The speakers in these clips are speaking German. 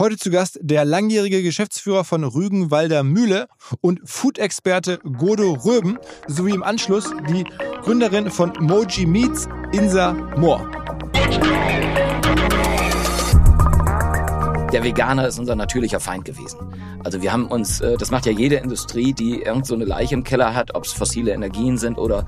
Heute zu Gast der langjährige Geschäftsführer von Rügenwalder Mühle und Food-Experte Godo Röben sowie im Anschluss die Gründerin von Moji Meats, Insa Mohr. Der Veganer ist unser natürlicher Feind gewesen. Also wir haben uns, äh, das macht ja jede Industrie, die irgend so eine Leiche im Keller hat, ob es fossile Energien sind oder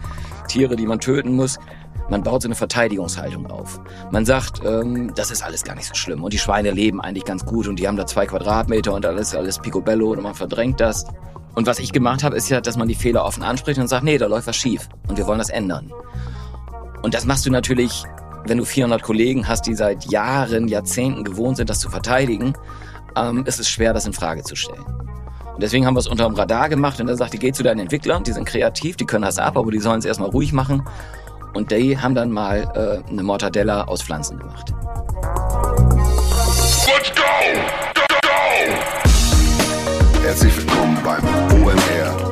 Tiere, die man töten muss. Man baut so eine Verteidigungshaltung auf. Man sagt, ähm, das ist alles gar nicht so schlimm und die Schweine leben eigentlich ganz gut und die haben da zwei Quadratmeter und alles alles picobello und man verdrängt das. Und was ich gemacht habe, ist ja, dass man die Fehler offen anspricht und sagt, nee, da läuft was schief und wir wollen das ändern. Und das machst du natürlich, wenn du 400 Kollegen hast, die seit Jahren, Jahrzehnten gewohnt sind, das zu verteidigen, ähm, ist es schwer, das in Frage zu stellen. Und deswegen haben wir es unter dem Radar gemacht und er sagte, geh zu deinen Entwicklern, die sind kreativ, die können das ab, aber die sollen es erstmal ruhig machen. Und die haben dann mal äh, eine Mortadella aus Pflanzen gemacht. Let's go! Go, go! Herzlich willkommen beim OMR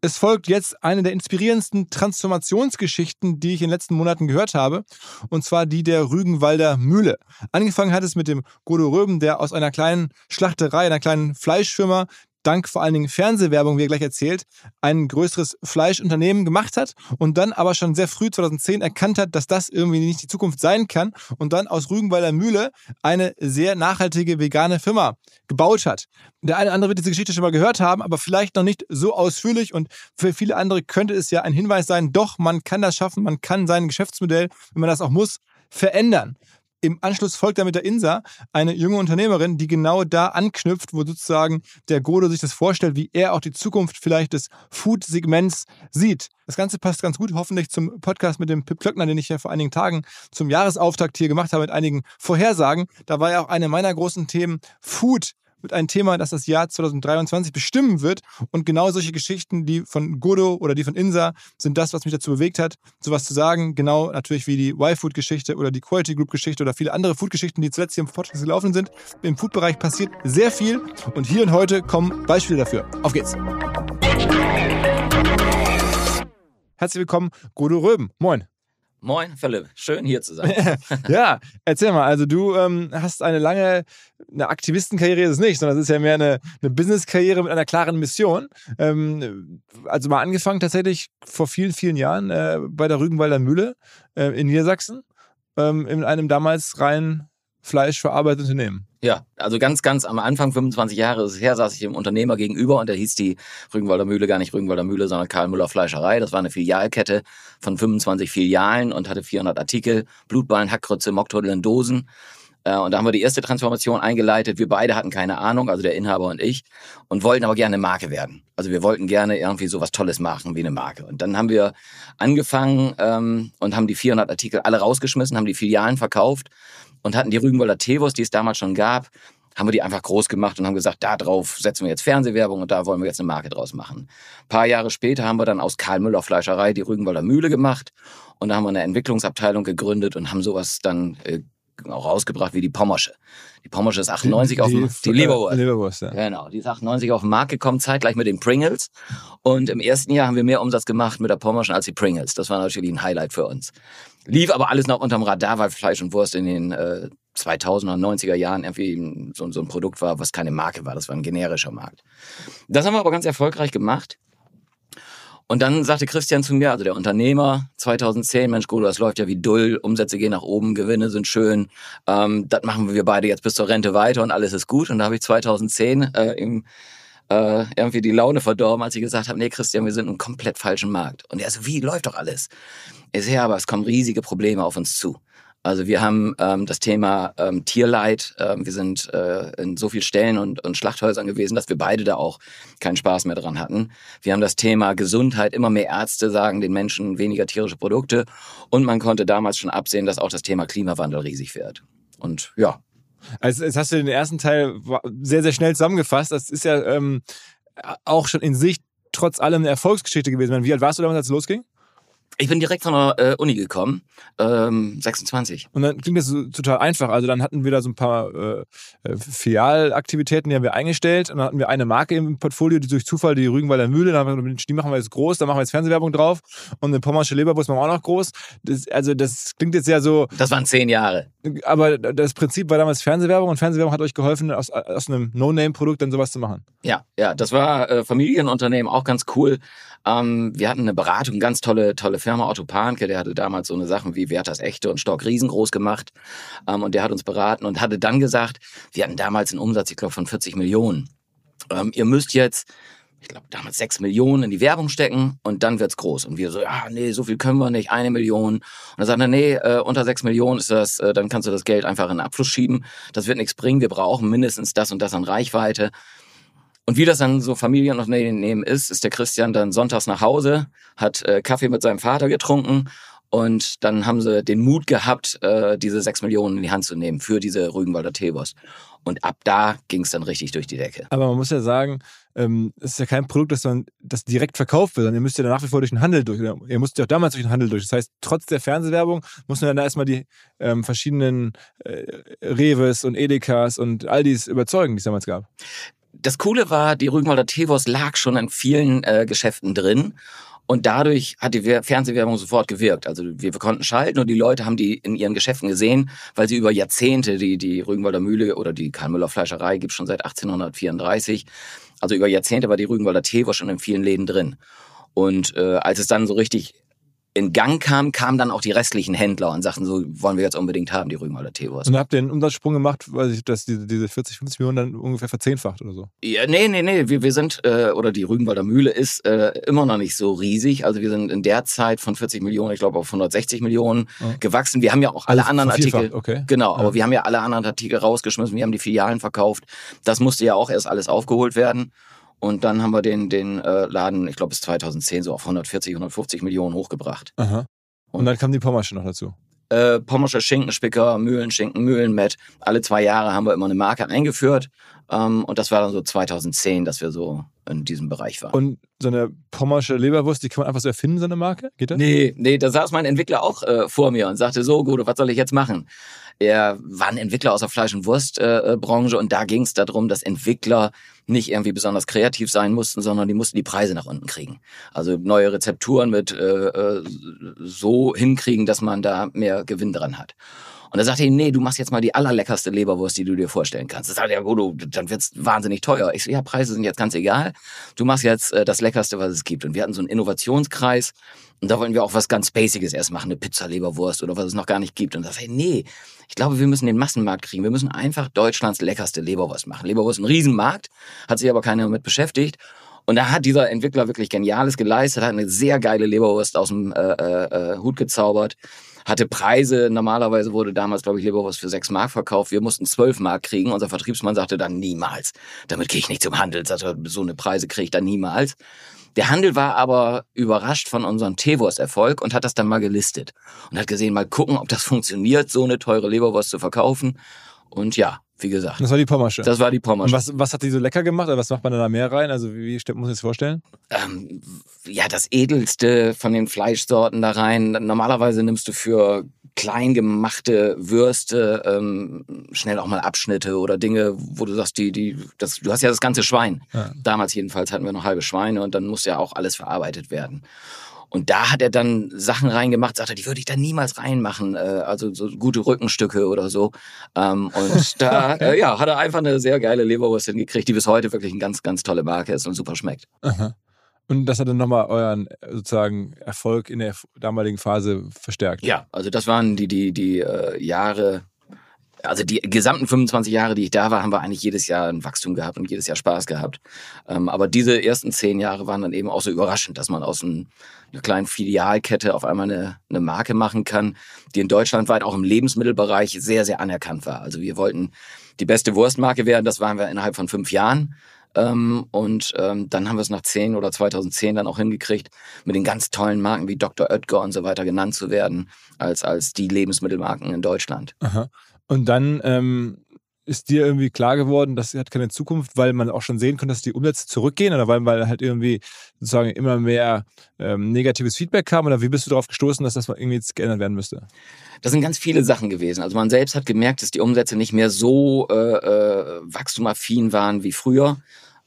Es folgt jetzt eine der inspirierendsten Transformationsgeschichten, die ich in den letzten Monaten gehört habe, und zwar die der Rügenwalder Mühle. Angefangen hat es mit dem Godo Röben, der aus einer kleinen Schlachterei, einer kleinen Fleischfirma, dank vor allen Dingen Fernsehwerbung, wie er gleich erzählt, ein größeres Fleischunternehmen gemacht hat und dann aber schon sehr früh 2010 erkannt hat, dass das irgendwie nicht die Zukunft sein kann und dann aus Rügenwalder Mühle eine sehr nachhaltige vegane Firma gebaut hat. Der eine oder andere wird diese Geschichte schon mal gehört haben, aber vielleicht noch nicht so ausführlich und für viele andere könnte es ja ein Hinweis sein, doch, man kann das schaffen, man kann sein Geschäftsmodell, wenn man das auch muss, verändern im Anschluss folgt dann mit der Insa eine junge Unternehmerin, die genau da anknüpft, wo sozusagen der Godo sich das vorstellt, wie er auch die Zukunft vielleicht des Food-Segments sieht. Das Ganze passt ganz gut, hoffentlich zum Podcast mit dem Pip Klöckner, den ich ja vor einigen Tagen zum Jahresauftakt hier gemacht habe mit einigen Vorhersagen. Da war ja auch eine meiner großen Themen Food wird ein Thema, das das Jahr 2023 bestimmen wird. Und genau solche Geschichten, die von Godo oder die von Insa, sind das, was mich dazu bewegt hat, sowas zu sagen. Genau natürlich wie die Y-Food-Geschichte oder die Quality Group-Geschichte oder viele andere Food-Geschichten, die zuletzt hier im Podcast gelaufen sind. Im Food-Bereich passiert sehr viel. Und hier und heute kommen Beispiele dafür. Auf geht's. Herzlich willkommen, Godo Röben. Moin. Moin, Philipp. Schön hier zu sein. ja, erzähl mal. Also du ähm, hast eine lange, eine Aktivistenkarriere ist es nicht, sondern es ist ja mehr eine, eine Business-Karriere mit einer klaren Mission. Ähm, also mal angefangen tatsächlich vor vielen, vielen Jahren äh, bei der Rügenwalder Mühle äh, in Niedersachsen ähm, in einem damals rein fleischverarbeiteten Unternehmen. Ja, also ganz, ganz am Anfang, 25 Jahre ist es her, saß ich dem Unternehmer gegenüber und da hieß die Rügenwalder Mühle gar nicht Rügenwalder Mühle, sondern Karl Müller Fleischerei. Das war eine Filialkette von 25 Filialen und hatte 400 Artikel, Blutballen, Hackkrütze, Mockturtle in Dosen. Äh, und da haben wir die erste Transformation eingeleitet. Wir beide hatten keine Ahnung, also der Inhaber und ich, und wollten aber gerne eine Marke werden. Also wir wollten gerne irgendwie so was Tolles machen wie eine Marke. Und dann haben wir angefangen ähm, und haben die 400 Artikel alle rausgeschmissen, haben die Filialen verkauft und hatten die Rügenwalder Teewurst, die es damals schon gab, haben wir die einfach groß gemacht und haben gesagt, da drauf setzen wir jetzt Fernsehwerbung und da wollen wir jetzt eine Marke draus machen. Ein paar Jahre später haben wir dann aus Karl Müller Fleischerei die Rügenwalder Mühle gemacht und da haben wir eine Entwicklungsabteilung gegründet und haben sowas dann äh, auch rausgebracht wie die Pommersche. Die Pommersche ist 98 auf dem, die Leberwurst. Leberwurst, ja. Genau, die ist 98 auf den Markt gekommen, zeitgleich mit den Pringles. Und im ersten Jahr haben wir mehr Umsatz gemacht mit der Pommerschen als die Pringles. Das war natürlich ein Highlight für uns. Lief aber alles noch unterm Radar, weil Fleisch und Wurst in den äh, 2000er, 90er Jahren irgendwie so, so ein Produkt war, was keine Marke war. Das war ein generischer Markt. Das haben wir aber ganz erfolgreich gemacht. Und dann sagte Christian zu mir, also der Unternehmer, 2010, Mensch, Godo, das läuft ja wie Dull, Umsätze gehen nach oben, Gewinne sind schön, ähm, das machen wir beide jetzt bis zur Rente weiter und alles ist gut. Und da habe ich 2010 äh, im, äh, irgendwie die Laune verdorben, als ich gesagt habe, nee, Christian, wir sind im komplett falschen Markt. Und er so, wie, läuft doch alles. Ich so, ja, aber es kommen riesige Probleme auf uns zu. Also wir haben ähm, das Thema ähm, Tierleid. Ähm, wir sind äh, in so vielen Stellen und, und Schlachthäusern gewesen, dass wir beide da auch keinen Spaß mehr dran hatten. Wir haben das Thema Gesundheit. Immer mehr Ärzte sagen den Menschen weniger tierische Produkte. Und man konnte damals schon absehen, dass auch das Thema Klimawandel riesig wird. Und ja. Also jetzt hast du den ersten Teil sehr, sehr schnell zusammengefasst. Das ist ja ähm, auch schon in sich trotz allem eine Erfolgsgeschichte gewesen. Wie alt warst du damals, als es losging? Ich bin direkt von der äh, Uni gekommen, ähm, 26. Und dann klingt das so, total einfach. Also dann hatten wir da so ein paar äh, äh, Filialaktivitäten, die haben wir eingestellt. Und dann hatten wir eine Marke im Portfolio, die durch Zufall die Rügenwalder Mühle. Dann haben wir, die machen wir jetzt groß, da machen wir jetzt Fernsehwerbung drauf. Und eine Pommersche Leberwurst machen wir auch noch groß. Das, also das klingt jetzt ja so... Das waren zehn Jahre. Aber das Prinzip war damals Fernsehwerbung und Fernsehwerbung hat euch geholfen, aus, aus einem No-Name-Produkt dann sowas zu machen. Ja, ja, das war äh, Familienunternehmen, auch ganz cool. Ähm, wir hatten eine Beratung, ganz tolle, tolle Firma, Otto Panke, der hatte damals so eine Sachen wie Werthers Echte und Stock riesengroß gemacht. Ähm, und der hat uns beraten und hatte dann gesagt, wir hatten damals einen Umsatz, ich glaube, von 40 Millionen. Ähm, ihr müsst jetzt ich glaube, damals sechs Millionen in die Werbung stecken und dann wird's groß. Und wir so, ja, nee, so viel können wir nicht, eine Million. Und dann sagt er, nee, äh, unter sechs Millionen ist das, äh, dann kannst du das Geld einfach in den Abfluss schieben. Das wird nichts bringen, wir brauchen mindestens das und das an Reichweite. Und wie das dann so Familienunternehmen ist, ist der Christian dann sonntags nach Hause, hat äh, Kaffee mit seinem Vater getrunken und dann haben sie den Mut gehabt, äh, diese sechs Millionen in die Hand zu nehmen für diese Rügenwalder Tebos. Und ab da ging es dann richtig durch die Decke. Aber man muss ja sagen, ähm, es ist ja kein Produkt, das, dann, das direkt verkauft wird, sondern ihr müsst ja nach wie vor durch den Handel durch. Ihr musst ja auch damals durch den Handel durch. Das heißt, trotz der Fernsehwerbung muss man dann erstmal die ähm, verschiedenen äh, Reves und Edekas und all dies überzeugen, die es damals gab das Coole war, die Rügenwalder Teewurst lag schon in vielen äh, Geschäften drin. Und dadurch hat die Fernsehwerbung sofort gewirkt. Also wir, konnten schalten und die Leute haben die in ihren Geschäften gesehen, weil sie über Jahrzehnte, die, die Rügenwalder Mühle oder die Karl-Müller Fleischerei gibt schon seit 1834. Also über Jahrzehnte war die Rügenwalder Teewurst schon in vielen Läden drin. Und äh, als es dann so richtig in Gang kam, kamen dann auch die restlichen Händler und sagten so, wollen wir jetzt unbedingt haben, die Rügenwalder Teewurst. Und habt ihr einen Umsatzsprung gemacht, weil sich das, diese, diese 40, 50 Millionen dann ungefähr verzehnfacht oder so? Ja, nee, nee, nee, wir, wir sind, äh, oder die Rügenwalder Mühle ist äh, immer noch nicht so riesig. Also wir sind in der Zeit von 40 Millionen, ich glaube auf 160 Millionen ja. gewachsen. Wir haben ja auch alle also anderen Artikel, okay. genau, ja. aber wir haben ja alle anderen Artikel rausgeschmissen, wir haben die Filialen verkauft. Das musste ja auch erst alles aufgeholt werden. Und dann haben wir den, den äh, Laden, ich glaube bis 2010 so auf 140, 150 Millionen hochgebracht. Aha. Und dann kam die Pommersche noch dazu. Äh, Pommersche Schinkenspicker, Mühlenschinken, Mühlenmet. Alle zwei Jahre haben wir immer eine Marke eingeführt. Ähm, und das war dann so 2010, dass wir so in diesem Bereich waren. Und so eine Pommersche Leberwurst, die kann man einfach so erfinden, so eine Marke? Geht das? Nee, nee, da saß mein Entwickler auch äh, vor mir und sagte so, gut, was soll ich jetzt machen? Er war ein Entwickler aus der Fleisch- und Wurstbranche äh, und da ging es darum, dass Entwickler nicht irgendwie besonders kreativ sein mussten, sondern die mussten die Preise nach unten kriegen. Also neue Rezepturen mit äh, äh so hinkriegen, dass man da mehr Gewinn dran hat. Und da sagte er, nee, du machst jetzt mal die allerleckerste Leberwurst, die du dir vorstellen kannst. Das sagt er, ja, du, dann wird's wahnsinnig teuer. Ich so, ja, Preise sind jetzt ganz egal. Du machst jetzt äh, das Leckerste, was es gibt. Und wir hatten so einen Innovationskreis. Und da wollten wir auch was ganz Basiges erst machen, eine Pizza-Leberwurst oder was es noch gar nicht gibt. Und da sagte nee, ich glaube, wir müssen den Massenmarkt kriegen. Wir müssen einfach Deutschlands leckerste Leberwurst machen. Leberwurst ist ein Riesenmarkt, hat sich aber keiner damit beschäftigt. Und da hat dieser Entwickler wirklich Geniales geleistet, hat eine sehr geile Leberwurst aus dem äh, äh, äh Hut gezaubert hatte Preise. Normalerweise wurde damals, glaube ich, Leberwurst für sechs Mark verkauft. Wir mussten zwölf Mark kriegen. Unser Vertriebsmann sagte dann niemals. Damit gehe ich nicht zum Handel. So eine Preise kriege ich dann niemals. Der Handel war aber überrascht von unserem Teewurst-Erfolg und hat das dann mal gelistet und hat gesehen, mal gucken, ob das funktioniert, so eine teure Leberwurst zu verkaufen. Und ja, wie gesagt. Das war die Pommersche. Das war die Und Pommersche. was, was hat die so lecker gemacht? Oder was macht man da mehr rein? Also wie, wie muss man sich das vorstellen? ähm, ja, das edelste von den Fleischsorten da rein. Normalerweise nimmst du für klein gemachte Würste ähm, schnell auch mal Abschnitte oder Dinge, wo du sagst, die, die, das, du hast ja das ganze Schwein. Ja. Damals jedenfalls hatten wir noch halbe Schweine und dann musste ja auch alles verarbeitet werden. Und da hat er dann Sachen reingemacht, sagte, die würde ich da niemals reinmachen, äh, also so gute Rückenstücke oder so. Ähm, und da äh, ja, hat er einfach eine sehr geile Leberwurst hingekriegt, die bis heute wirklich eine ganz, ganz tolle Marke ist und super schmeckt. Aha. Und das hat dann nochmal euren äh, sozusagen Erfolg in der damaligen Phase verstärkt. Ja, also das waren die, die, die äh, Jahre, also die gesamten 25 Jahre, die ich da war, haben wir eigentlich jedes Jahr ein Wachstum gehabt und jedes Jahr Spaß gehabt. Ähm, aber diese ersten zehn Jahre waren dann eben auch so überraschend, dass man aus ein, einer kleinen Filialkette auf einmal eine, eine Marke machen kann, die in Deutschland weit auch im Lebensmittelbereich sehr, sehr anerkannt war. Also wir wollten die beste Wurstmarke werden, das waren wir innerhalb von fünf Jahren. Ähm, und ähm, dann haben wir es nach 10 oder 2010 dann auch hingekriegt, mit den ganz tollen Marken wie Dr. Oetker und so weiter genannt zu werden, als, als die Lebensmittelmarken in Deutschland. Aha. Und dann ähm, ist dir irgendwie klar geworden, das hat keine Zukunft, weil man auch schon sehen konnte, dass die Umsätze zurückgehen oder weil, weil halt irgendwie sozusagen immer mehr ähm, negatives Feedback kam oder wie bist du darauf gestoßen, dass das mal irgendwie jetzt geändert werden müsste? Das sind ganz viele Sachen gewesen. Also man selbst hat gemerkt, dass die Umsätze nicht mehr so äh, äh, wachstumaffin waren wie früher.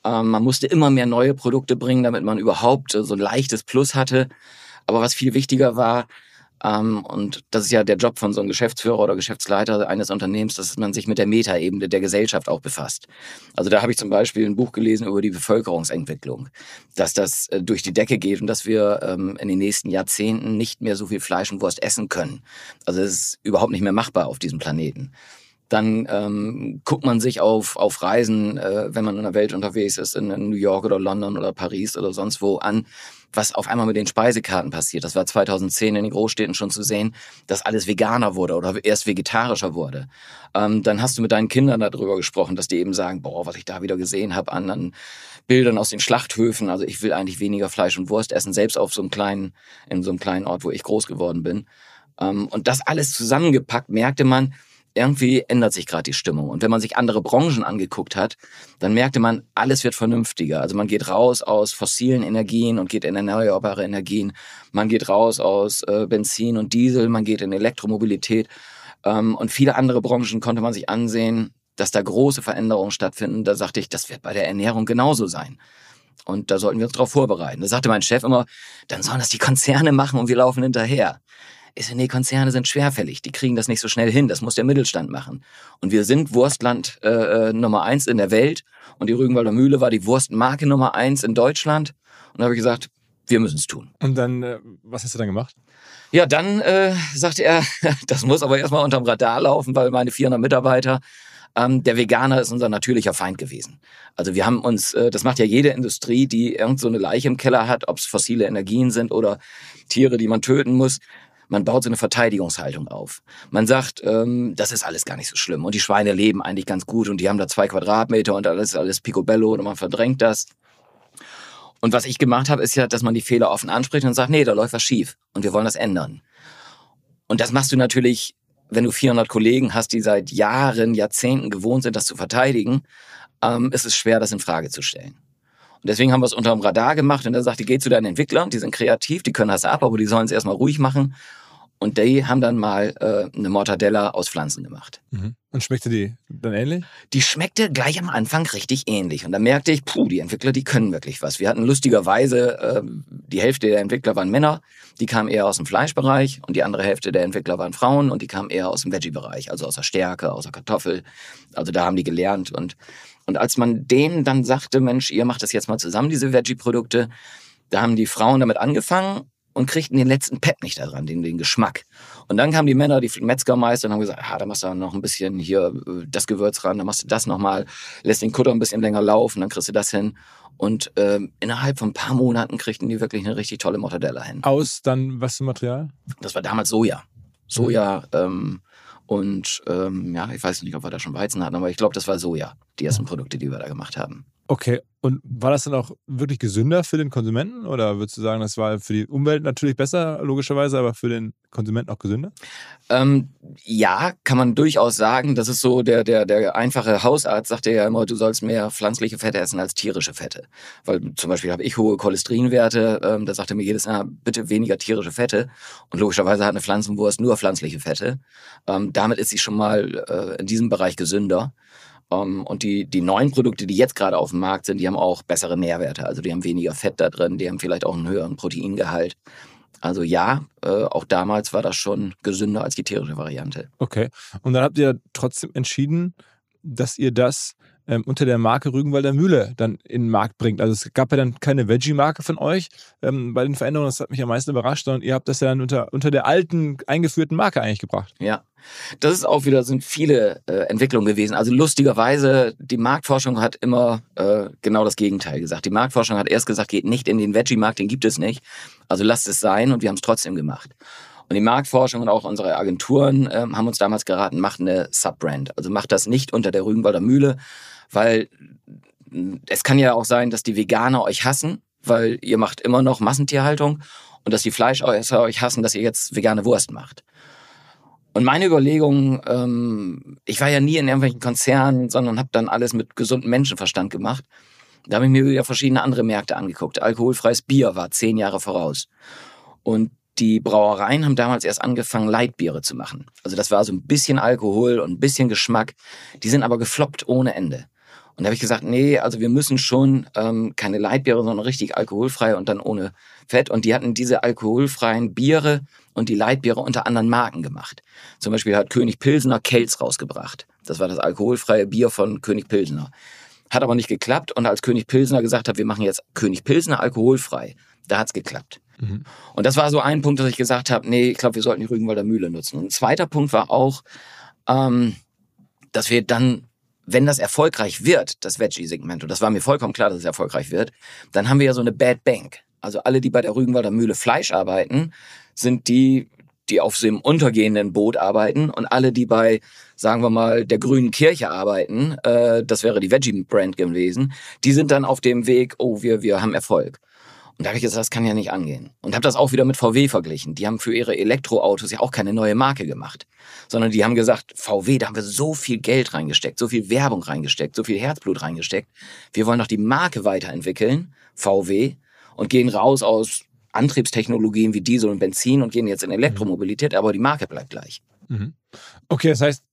Ähm, man musste immer mehr neue Produkte bringen, damit man überhaupt äh, so ein leichtes Plus hatte. Aber was viel wichtiger war, ähm, und das ist ja der Job von so einem Geschäftsführer oder Geschäftsleiter eines Unternehmens, dass man sich mit der Metaebene der Gesellschaft auch befasst. Also da habe ich zum Beispiel ein Buch gelesen über die Bevölkerungsentwicklung, dass das äh, durch die Decke geht und dass wir ähm, in den nächsten Jahrzehnten nicht mehr so viel Fleisch und Wurst essen können. Also es ist überhaupt nicht mehr machbar auf diesem Planeten. Dann ähm, guckt man sich auf, auf Reisen, äh, wenn man in der Welt unterwegs ist, in, in New York oder London oder Paris oder sonst wo an, was auf einmal mit den Speisekarten passiert. Das war 2010 in den Großstädten schon zu sehen, dass alles veganer wurde oder erst vegetarischer wurde. Ähm, dann hast du mit deinen Kindern darüber gesprochen, dass die eben sagen, boah, was ich da wieder gesehen habe an, an Bildern aus den Schlachthöfen. Also ich will eigentlich weniger Fleisch und Wurst essen, selbst auf so einem kleinen, in so einem kleinen Ort, wo ich groß geworden bin. Ähm, und das alles zusammengepackt, merkte man, irgendwie ändert sich gerade die Stimmung. Und wenn man sich andere Branchen angeguckt hat, dann merkte man, alles wird vernünftiger. Also man geht raus aus fossilen Energien und geht in erneuerbare Energien. Man geht raus aus äh, Benzin und Diesel, man geht in Elektromobilität. Ähm, und viele andere Branchen konnte man sich ansehen, dass da große Veränderungen stattfinden. Da sagte ich, das wird bei der Ernährung genauso sein. Und da sollten wir uns darauf vorbereiten. Da sagte mein Chef immer, dann sollen das die Konzerne machen und wir laufen hinterher. Ich so, nee, Konzerne sind schwerfällig, die kriegen das nicht so schnell hin, das muss der Mittelstand machen. Und wir sind Wurstland äh, äh, Nummer eins in der Welt und die Rügenwalder Mühle war die Wurstmarke Nummer eins in Deutschland. Und da habe ich gesagt, wir müssen es tun. Und dann, äh, was hast du dann gemacht? Ja, dann äh, sagte er, das muss aber erstmal unterm Radar laufen, weil meine 400 Mitarbeiter, ähm, der Veganer ist unser natürlicher Feind gewesen. Also wir haben uns, äh, das macht ja jede Industrie, die irgend so eine Leiche im Keller hat, ob es fossile Energien sind oder Tiere, die man töten muss. Man baut so eine Verteidigungshaltung auf. Man sagt, ähm, das ist alles gar nicht so schlimm und die Schweine leben eigentlich ganz gut und die haben da zwei Quadratmeter und alles alles picobello und man verdrängt das. Und was ich gemacht habe, ist ja, dass man die Fehler offen anspricht und sagt, nee, da läuft was schief und wir wollen das ändern. Und das machst du natürlich, wenn du 400 Kollegen hast, die seit Jahren, Jahrzehnten gewohnt sind, das zu verteidigen, ähm, ist es schwer, das in Frage zu stellen. Und deswegen haben wir es unter dem Radar gemacht und er sagte, geh zu deinen Entwicklern, die sind kreativ, die können das ab, aber die sollen es erstmal ruhig machen. Und die haben dann mal äh, eine Mortadella aus Pflanzen gemacht. Mhm. Und schmeckte die dann ähnlich? Die schmeckte gleich am Anfang richtig ähnlich. Und da merkte ich, puh, die Entwickler, die können wirklich was. Wir hatten lustigerweise, äh, die Hälfte der Entwickler waren Männer, die kamen eher aus dem Fleischbereich und die andere Hälfte der Entwickler waren Frauen und die kamen eher aus dem Veggie-Bereich, also aus der Stärke, aus der Kartoffel. Also da haben die gelernt. Und, und als man denen dann sagte, Mensch, ihr macht das jetzt mal zusammen, diese Veggie-Produkte, da haben die Frauen damit angefangen und kriegten den letzten Pep nicht daran, den, den Geschmack. Und dann kamen die Männer, die Metzgermeister und haben gesagt, ah, da machst du noch ein bisschen hier äh, das Gewürz ran, dann machst du das nochmal, lässt den Kutter ein bisschen länger laufen, dann kriegst du das hin. Und ähm, innerhalb von ein paar Monaten kriegten die wirklich eine richtig tolle Mortadella hin. Aus dann was für Material? Das war damals Soja. Soja ähm, und ähm, ja, ich weiß nicht, ob wir da schon Weizen hatten, aber ich glaube, das war Soja, die ersten Produkte, die wir da gemacht haben. Okay, und war das dann auch wirklich gesünder für den Konsumenten oder würdest du sagen, das war für die Umwelt natürlich besser, logischerweise, aber für den Konsumenten auch gesünder? Ähm, ja, kann man durchaus sagen. Das ist so, der, der, der einfache Hausarzt sagt ja immer, du sollst mehr pflanzliche Fette essen als tierische Fette. Weil zum Beispiel habe ich hohe Cholesterinwerte, ähm, da sagt er mir jedes Jahr, bitte weniger tierische Fette. Und logischerweise hat eine Pflanzenwurst nur pflanzliche Fette. Ähm, damit ist sie schon mal äh, in diesem Bereich gesünder. Um, ähm, und die, die neuen Produkte, die jetzt gerade auf dem Markt sind, die haben auch bessere Nährwerte. Also die haben weniger Fett da drin, die haben vielleicht auch einen höheren Proteingehalt. Also ja, äh, auch damals war das schon gesünder als die tierische Variante. Okay. Und dann habt ihr trotzdem entschieden, dass ihr das ähm, unter der Marke Rügenwalder Mühle dann in den Markt bringt. Also es gab ja dann keine Veggie-Marke von euch ähm, bei den Veränderungen, das hat mich am meisten überrascht, sondern ihr habt das ja dann unter, unter der alten, eingeführten Marke eigentlich gebracht. Ja, das ist auch wieder, sind viele äh, Entwicklungen gewesen. Also lustigerweise, die Marktforschung hat immer äh, genau das Gegenteil gesagt. Die Marktforschung hat erst gesagt, geht nicht in den Veggie-Markt, den gibt es nicht. Also lasst es sein und wir haben es trotzdem gemacht. Und die Marktforschung und auch unsere Agenturen äh, haben uns damals geraten, macht eine Subbrand. Also macht das nicht unter der Rügenwalder Mühle, weil es kann ja auch sein, dass die Veganer euch hassen, weil ihr macht immer noch Massentierhaltung und dass die Fleischesser euch hassen, dass ihr jetzt vegane Wurst macht. Und meine Überlegung, ähm, ich war ja nie in irgendwelchen Konzernen, sondern habe dann alles mit gesundem Menschenverstand gemacht. Da habe ich mir wieder verschiedene andere Märkte angeguckt. Alkoholfreies Bier war zehn Jahre voraus. Und die Brauereien haben damals erst angefangen, Leitbiere zu machen. Also das war so ein bisschen Alkohol und ein bisschen Geschmack. Die sind aber gefloppt ohne Ende. Und da habe ich gesagt, nee, also wir müssen schon ähm, keine Leitbiere, sondern richtig alkoholfrei und dann ohne Fett. Und die hatten diese alkoholfreien Biere und die Leitbiere unter anderen Marken gemacht. Zum Beispiel hat König Pilsener Kelz rausgebracht. Das war das alkoholfreie Bier von König Pilsener. Hat aber nicht geklappt. Und als König Pilsener gesagt hat, wir machen jetzt König Pilsener alkoholfrei, da hat's geklappt. Mhm. Und das war so ein Punkt, dass ich gesagt habe, nee, ich glaube, wir sollten die Rügenwalder Mühle nutzen. Und ein zweiter Punkt war auch, ähm, dass wir dann wenn das erfolgreich wird, das Veggie-Segment, und das war mir vollkommen klar, dass es erfolgreich wird, dann haben wir ja so eine Bad Bank. Also alle, die bei der Rügenwalder Mühle Fleisch arbeiten, sind die, die auf einem untergehenden Boot arbeiten und alle, die bei, sagen wir mal, der grünen Kirche arbeiten, äh, das wäre die Veggie-Brand gewesen, die sind dann auf dem Weg, oh, wir, wir haben Erfolg. Und da habe ich gesagt, das kann ja nicht angehen. Und habe das auch wieder mit VW verglichen. Die haben für ihre Elektroautos ja auch keine neue Marke gemacht, sondern die haben gesagt, VW, da haben wir so viel Geld reingesteckt, so viel Werbung reingesteckt, so viel Herzblut reingesteckt. Wir wollen doch die Marke weiterentwickeln, VW, und gehen raus aus Antriebstechnologien wie Diesel und Benzin und gehen jetzt in Elektromobilität, aber die Marke bleibt gleich. Mhm. Okay, das heißt,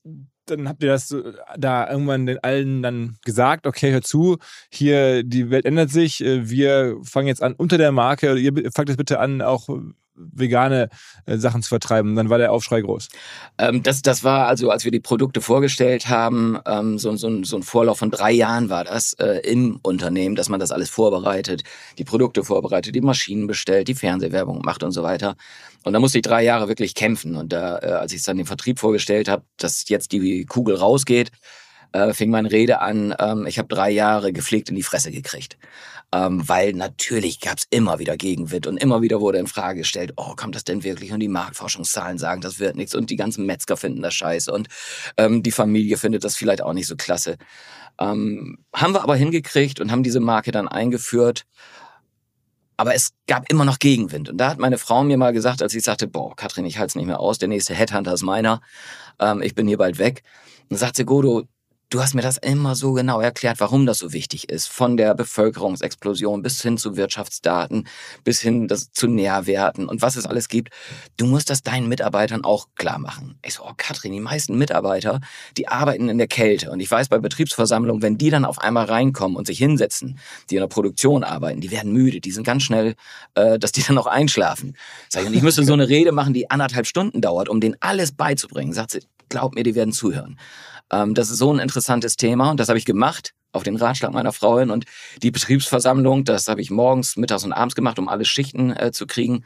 dann habt ihr das da irgendwann den allen dann gesagt, okay, hör zu, hier die Welt ändert sich, äh, wir fangen jetzt an unter der Marke, ihr fangt jetzt bitte an, auch vegane äh, Sachen zu vertreiben. Dann war der Aufschrei groß. Ähm, das, das war also, als wir die Produkte vorgestellt haben, ähm, so, so, so ein Vorlauf von drei Jahren war das äh, im Unternehmen, dass man das alles vorbereitet, die Produkte vorbereitet, die Maschinen bestellt, die Fernsehwerbung macht und so weiter. Und da musste ich drei Jahre wirklich kämpfen. Und da, äh, als ich es dann dem Vertrieb vorgestellt habe, dass jetzt die Kugel rausgeht, äh, fing meine Rede an, ähm, ich habe drei Jahre gepflegt in die Fresse gekriegt ähm, weil natürlich gab es immer wieder Gegenwind und immer wieder wurde in Frage gestellt, oh, kommt das denn wirklich? Und die Marktforschungszahlen sagen, das wird nichts und die ganzen Metzger finden das scheiße und ähm, die Familie findet das vielleicht auch nicht so klasse. Ähm, haben wir aber hingekriegt und haben diese Marke dann eingeführt. Aber es gab immer noch Gegenwind. Und da hat meine Frau mir mal gesagt, als ich sagte, boah, Katrin, ich halte es nicht mehr aus, der nächste Headhunter ist meiner, ähm, ich bin hier bald weg. Dann sagt sie, Godo, Du hast mir das immer so genau erklärt, warum das so wichtig ist. Von der Bevölkerungsexplosion bis hin zu Wirtschaftsdaten, bis hin das, zu Nährwerten und was es alles gibt. Du musst das deinen Mitarbeitern auch klar machen. Ich so, oh Katrin, die meisten Mitarbeiter, die arbeiten in der Kälte. Und ich weiß bei Betriebsversammlungen, wenn die dann auf einmal reinkommen und sich hinsetzen, die in der Produktion arbeiten, die werden müde, die sind ganz schnell, äh, dass die dann auch einschlafen. Sag ich, und ich müsste so eine Rede machen, die anderthalb Stunden dauert, um denen alles beizubringen. Sagt sie, glaub mir, die werden zuhören. Ähm, das ist so ein interessantes Thema und das habe ich gemacht auf den Ratschlag meiner Frau hin und die Betriebsversammlung, das habe ich morgens, mittags und abends gemacht, um alle Schichten äh, zu kriegen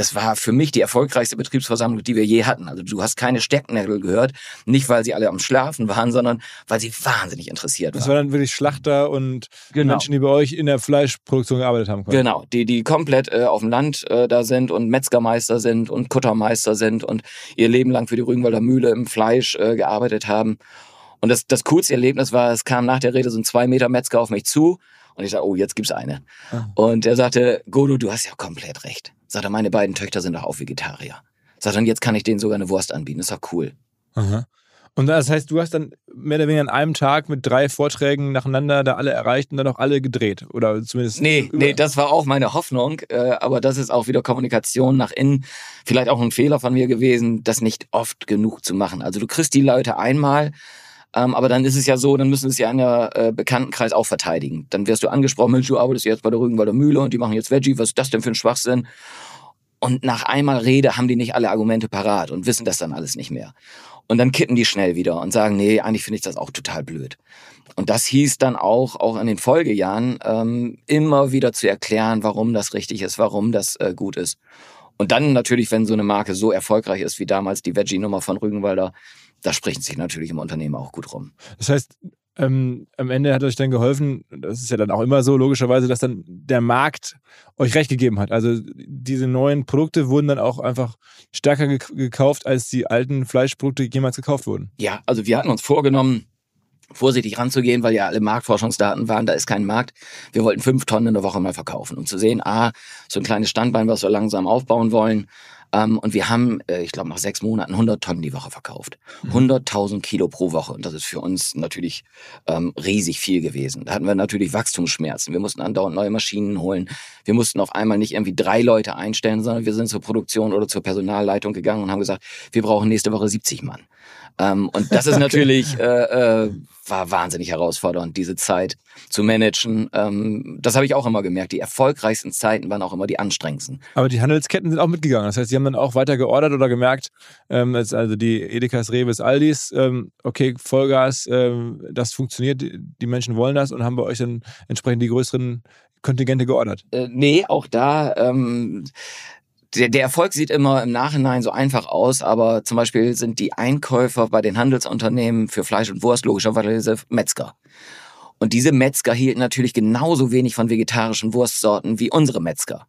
das war für mich die erfolgreichste Betriebsversammlung, die wir je hatten. Also du hast keine Stecknadel gehört, nicht weil sie alle am Schlafen waren, sondern weil sie wahnsinnig interessiert waren. Das waren dann wirklich Schlachter und genau. Menschen, die bei euch in der Fleischproduktion gearbeitet haben. Quasi. Genau, die die komplett äh, auf dem Land äh, da sind und Metzgermeister sind und Kuttermeister sind und ihr Leben lang für die Rügenwalder Mühle im Fleisch äh, gearbeitet haben. Und das, das coolste Erlebnis war, es kam nach der Rede so ein zwei Meter Metzger auf mich zu und ich sage, oh, jetzt gibt's eine. Ah. Und er sagte, Godo, du hast ja komplett recht. Sagt er, meine beiden Töchter sind doch auch Vegetarier. Sagt er, und jetzt kann ich denen sogar eine Wurst anbieten. Ist doch cool. Aha. Und das heißt, du hast dann mehr oder weniger an einem Tag mit drei Vorträgen nacheinander da alle erreicht und dann auch alle gedreht. Oder zumindest. Nee, nee, das war auch meine Hoffnung. Äh, aber das ist auch wieder Kommunikation nach innen. Vielleicht auch ein Fehler von mir gewesen, das nicht oft genug zu machen. Also du kriegst die Leute einmal, ähm, aber dann ist es ja so, dann müssen es ja in der äh, Bekanntenkreis auch verteidigen. Dann wirst du angesprochen, Mensch, du arbeitest jetzt bei der Rügenwalder Mühle und die machen jetzt Veggie, was ist das denn für ein Schwachsinn? Und nach einmal Rede haben die nicht alle Argumente parat und wissen das dann alles nicht mehr. Und dann kippen die schnell wieder und sagen, nee, eigentlich finde ich das auch total blöd. Und das hieß dann auch, auch in den Folgejahren, ähm, immer wieder zu erklären, warum das richtig ist, warum das äh, gut ist. Und dann natürlich, wenn so eine Marke so erfolgreich ist wie damals die Veggie-Nummer von Rügenwalder, da spricht sich natürlich im Unternehmen auch gut rum. Das heißt, ähm, am Ende hat euch dann geholfen, das ist ja dann auch immer so, logischerweise, dass dann der Markt euch recht gegeben hat. Also diese neuen Produkte wurden dann auch einfach stärker gek gekauft, als die alten Fleischprodukte jemals gekauft wurden. Ja, also wir hatten uns vorgenommen, vorsichtig ranzugehen, weil ja alle Marktforschungsdaten waren, da ist kein Markt. Wir wollten fünf Tonnen in der Woche mal verkaufen, um zu sehen, ah, so ein kleines Standbein, was wir langsam aufbauen wollen. Ähm, und wir haben, äh, ich glaube, nach sechs Monaten 100 Tonnen die Woche verkauft. 100.000 Kilo pro Woche. Und das ist für uns natürlich ähm, riesig viel gewesen. Da hatten wir natürlich Wachstumsschmerzen. Wir mussten andauernd neue Maschinen holen. Wir mussten auf einmal nicht irgendwie drei Leute einstellen, sondern wir sind zur Produktion oder zur Personalleitung gegangen und haben gesagt, wir brauchen nächste Woche 70 Mann. Ähm, und das ist natürlich, äh, äh, war wahnsinnig herausfordernd, diese Zeit zu managen. Ähm, das habe ich auch immer gemerkt. Die erfolgreichsten Zeiten waren auch immer die anstrengendsten. Aber die Handelsketten sind auch mitgegangen. Das heißt, sie haben dann auch weiter geordert oder gemerkt, ähm, als also die Edekas, Reves, Aldis, ähm, okay, Vollgas, ähm, das funktioniert, die- die Menschen wollen das und haben bei euch dann entsprechend die größeren Kontingente geordert. Äh, nee, auch da. Ähm, der, der Erfolg sieht immer im Nachhinein so einfach aus, aber zum Beispiel sind die Einkäufer bei den Handelsunternehmen für Fleisch und Wurst logischerweise Metzger. Und diese Metzger hielten natürlich genauso wenig von vegetarischen Wurstsorten wie unsere Metzger.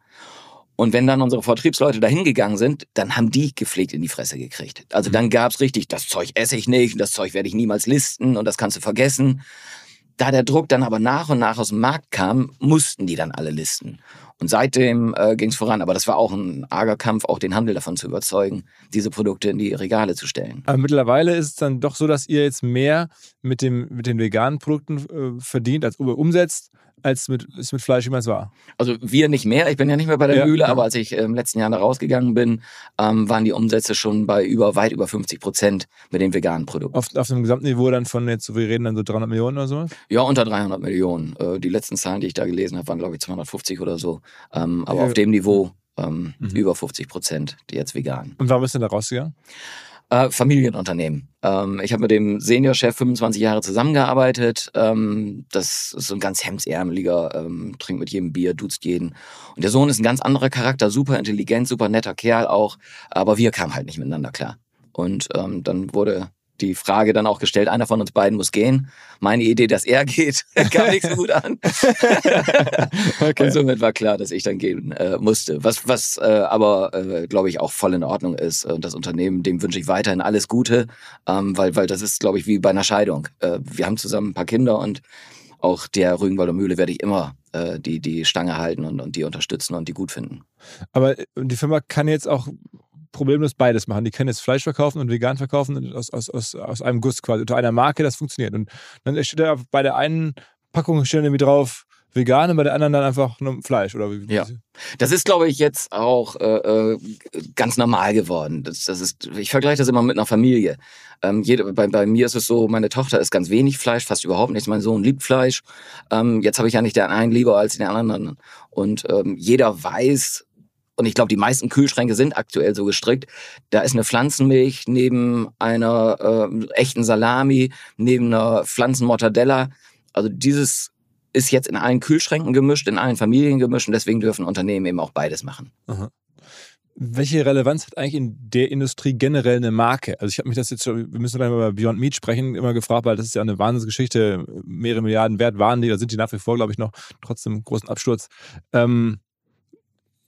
Und wenn dann unsere Vertriebsleute dahin gegangen sind, dann haben die gepflegt in die Fresse gekriegt. Also dann gab's richtig, das Zeug esse ich nicht, und das Zeug werde ich niemals listen und das kannst du vergessen. Da der Druck dann aber nach und nach aus dem Markt kam, mussten die dann alle listen. Und seitdem äh, ging es voran. Aber das war auch ein arger Kampf, auch den Handel davon zu überzeugen, diese Produkte in die Regale zu stellen. Aber mittlerweile ist es dann doch so, dass ihr jetzt mehr mit, dem, mit den veganen Produkten äh, verdient, als umsetzt, als mit, es mit Fleisch jemals war. Also wir nicht mehr, ich bin ja nicht mehr bei der Ja, Mühle, ja. aber als ich äh, im letzten Jahr da rausgegangen bin, ähm, waren die Umsätze schon bei über weit über 50 Prozent mit den veganen Produkten. Auf, auf einem Gesamtniveau dann von jetzt, so wir reden dann so 300 Millionen oder sowas? Ja, unter 300 Millionen. Äh, die letzten Zahlen, die ich da gelesen habe, waren glaube ich 250 oder so. Ähm, aber Ja. auf dem Niveau ähm, Mhm. über 50 Prozent, die jetzt vegan. Und warum ist denn da rausgegangen? Äh, Familienunternehmen. Ähm, ich habe mit dem Seniorchef 25 Jahre zusammengearbeitet. Ähm, das ist so ein ganz hemdsärmeliger, ähm, trinkt mit jedem Bier, duzt jeden. Und der Sohn ist ein ganz anderer Charakter, super intelligent, super netter Kerl auch. Aber wir kamen halt nicht miteinander klar. Und ähm, dann wurde die Frage dann auch gestellt, einer von uns beiden muss gehen. Meine Idee, dass er geht, kam nicht so gut an. Und somit war klar, dass ich dann gehen äh, musste. Was, was äh, aber, äh, glaube ich, auch voll in Ordnung ist. Und das Unternehmen, dem wünsche ich weiterhin alles Gute, ähm, weil, weil das ist, glaube ich, wie bei einer Scheidung. Äh, wir haben zusammen ein paar Kinder und auch der Rügenwalder Mühle werde ich immer äh, die, die Stange halten und, und die unterstützen und die gut finden. Aber äh, die Firma kann jetzt auch problemlos beides machen. Die können jetzt Fleisch verkaufen und vegan verkaufen und aus, aus, aus, aus einem Guss quasi, unter einer Marke, das funktioniert. Und dann steht da bei der einen Packung steht irgendwie drauf vegan und bei der anderen dann einfach nur Fleisch. Oder wie, Ja. Das ist, glaube ich, jetzt auch äh, äh, ganz normal geworden. Das, das ist, ich vergleiche das immer mit einer Familie. Ähm, jede, bei, bei mir ist es so, meine Tochter isst ganz wenig Fleisch, fast überhaupt nichts. Mein Sohn liebt Fleisch. Ähm, jetzt habe ich ja nicht den einen lieber als den anderen. Und ähm, jeder weiß, und ich glaube, die meisten Kühlschränke sind aktuell so gestrickt. Da ist eine Pflanzenmilch neben einer äh, echten Salami, neben einer Pflanzenmortadella. Also dieses ist jetzt in allen Kühlschränken gemischt, in allen Familien gemischt und deswegen dürfen Unternehmen eben auch beides machen. Welche Relevanz hat eigentlich in der Industrie generell eine Marke? Also ich habe mich das jetzt schon, wir müssen gleich mal über Beyond Meat sprechen, immer gefragt, weil das ist ja eine Wahnsinnsgeschichte, mehrere Milliarden wert waren die, da sind die nach wie vor, glaube ich, noch trotzdem großen Absturz. Ähm,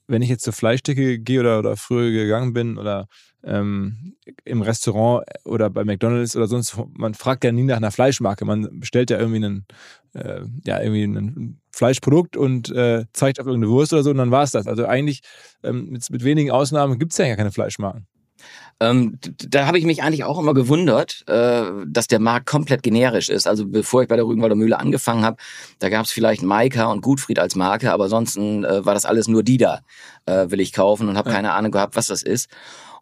wenn ich jetzt zur Fleischdecke gehe oder, oder früher gegangen bin oder ähm, im Restaurant oder bei McDonalds oder sonst, man fragt ja nie nach einer Fleischmarke. Man bestellt ja irgendwie einen, äh, ja, irgendwie ein Fleischprodukt und äh, zeigt auf irgendeine Wurst oder so und dann war es das. Also eigentlich ähm, mit, mit wenigen Ausnahmen gibt es ja gar keine Fleischmarken. Ähm, da habe ich mich eigentlich auch immer gewundert, äh, dass der Markt komplett generisch ist. Also bevor ich bei der Rügenwalder Mühle angefangen habe, da gab es vielleicht Maika und Gutfried als Marke, aber ansonsten äh, war das alles nur die da, äh, will ich kaufen und habe ja. keine Ahnung gehabt, was das ist.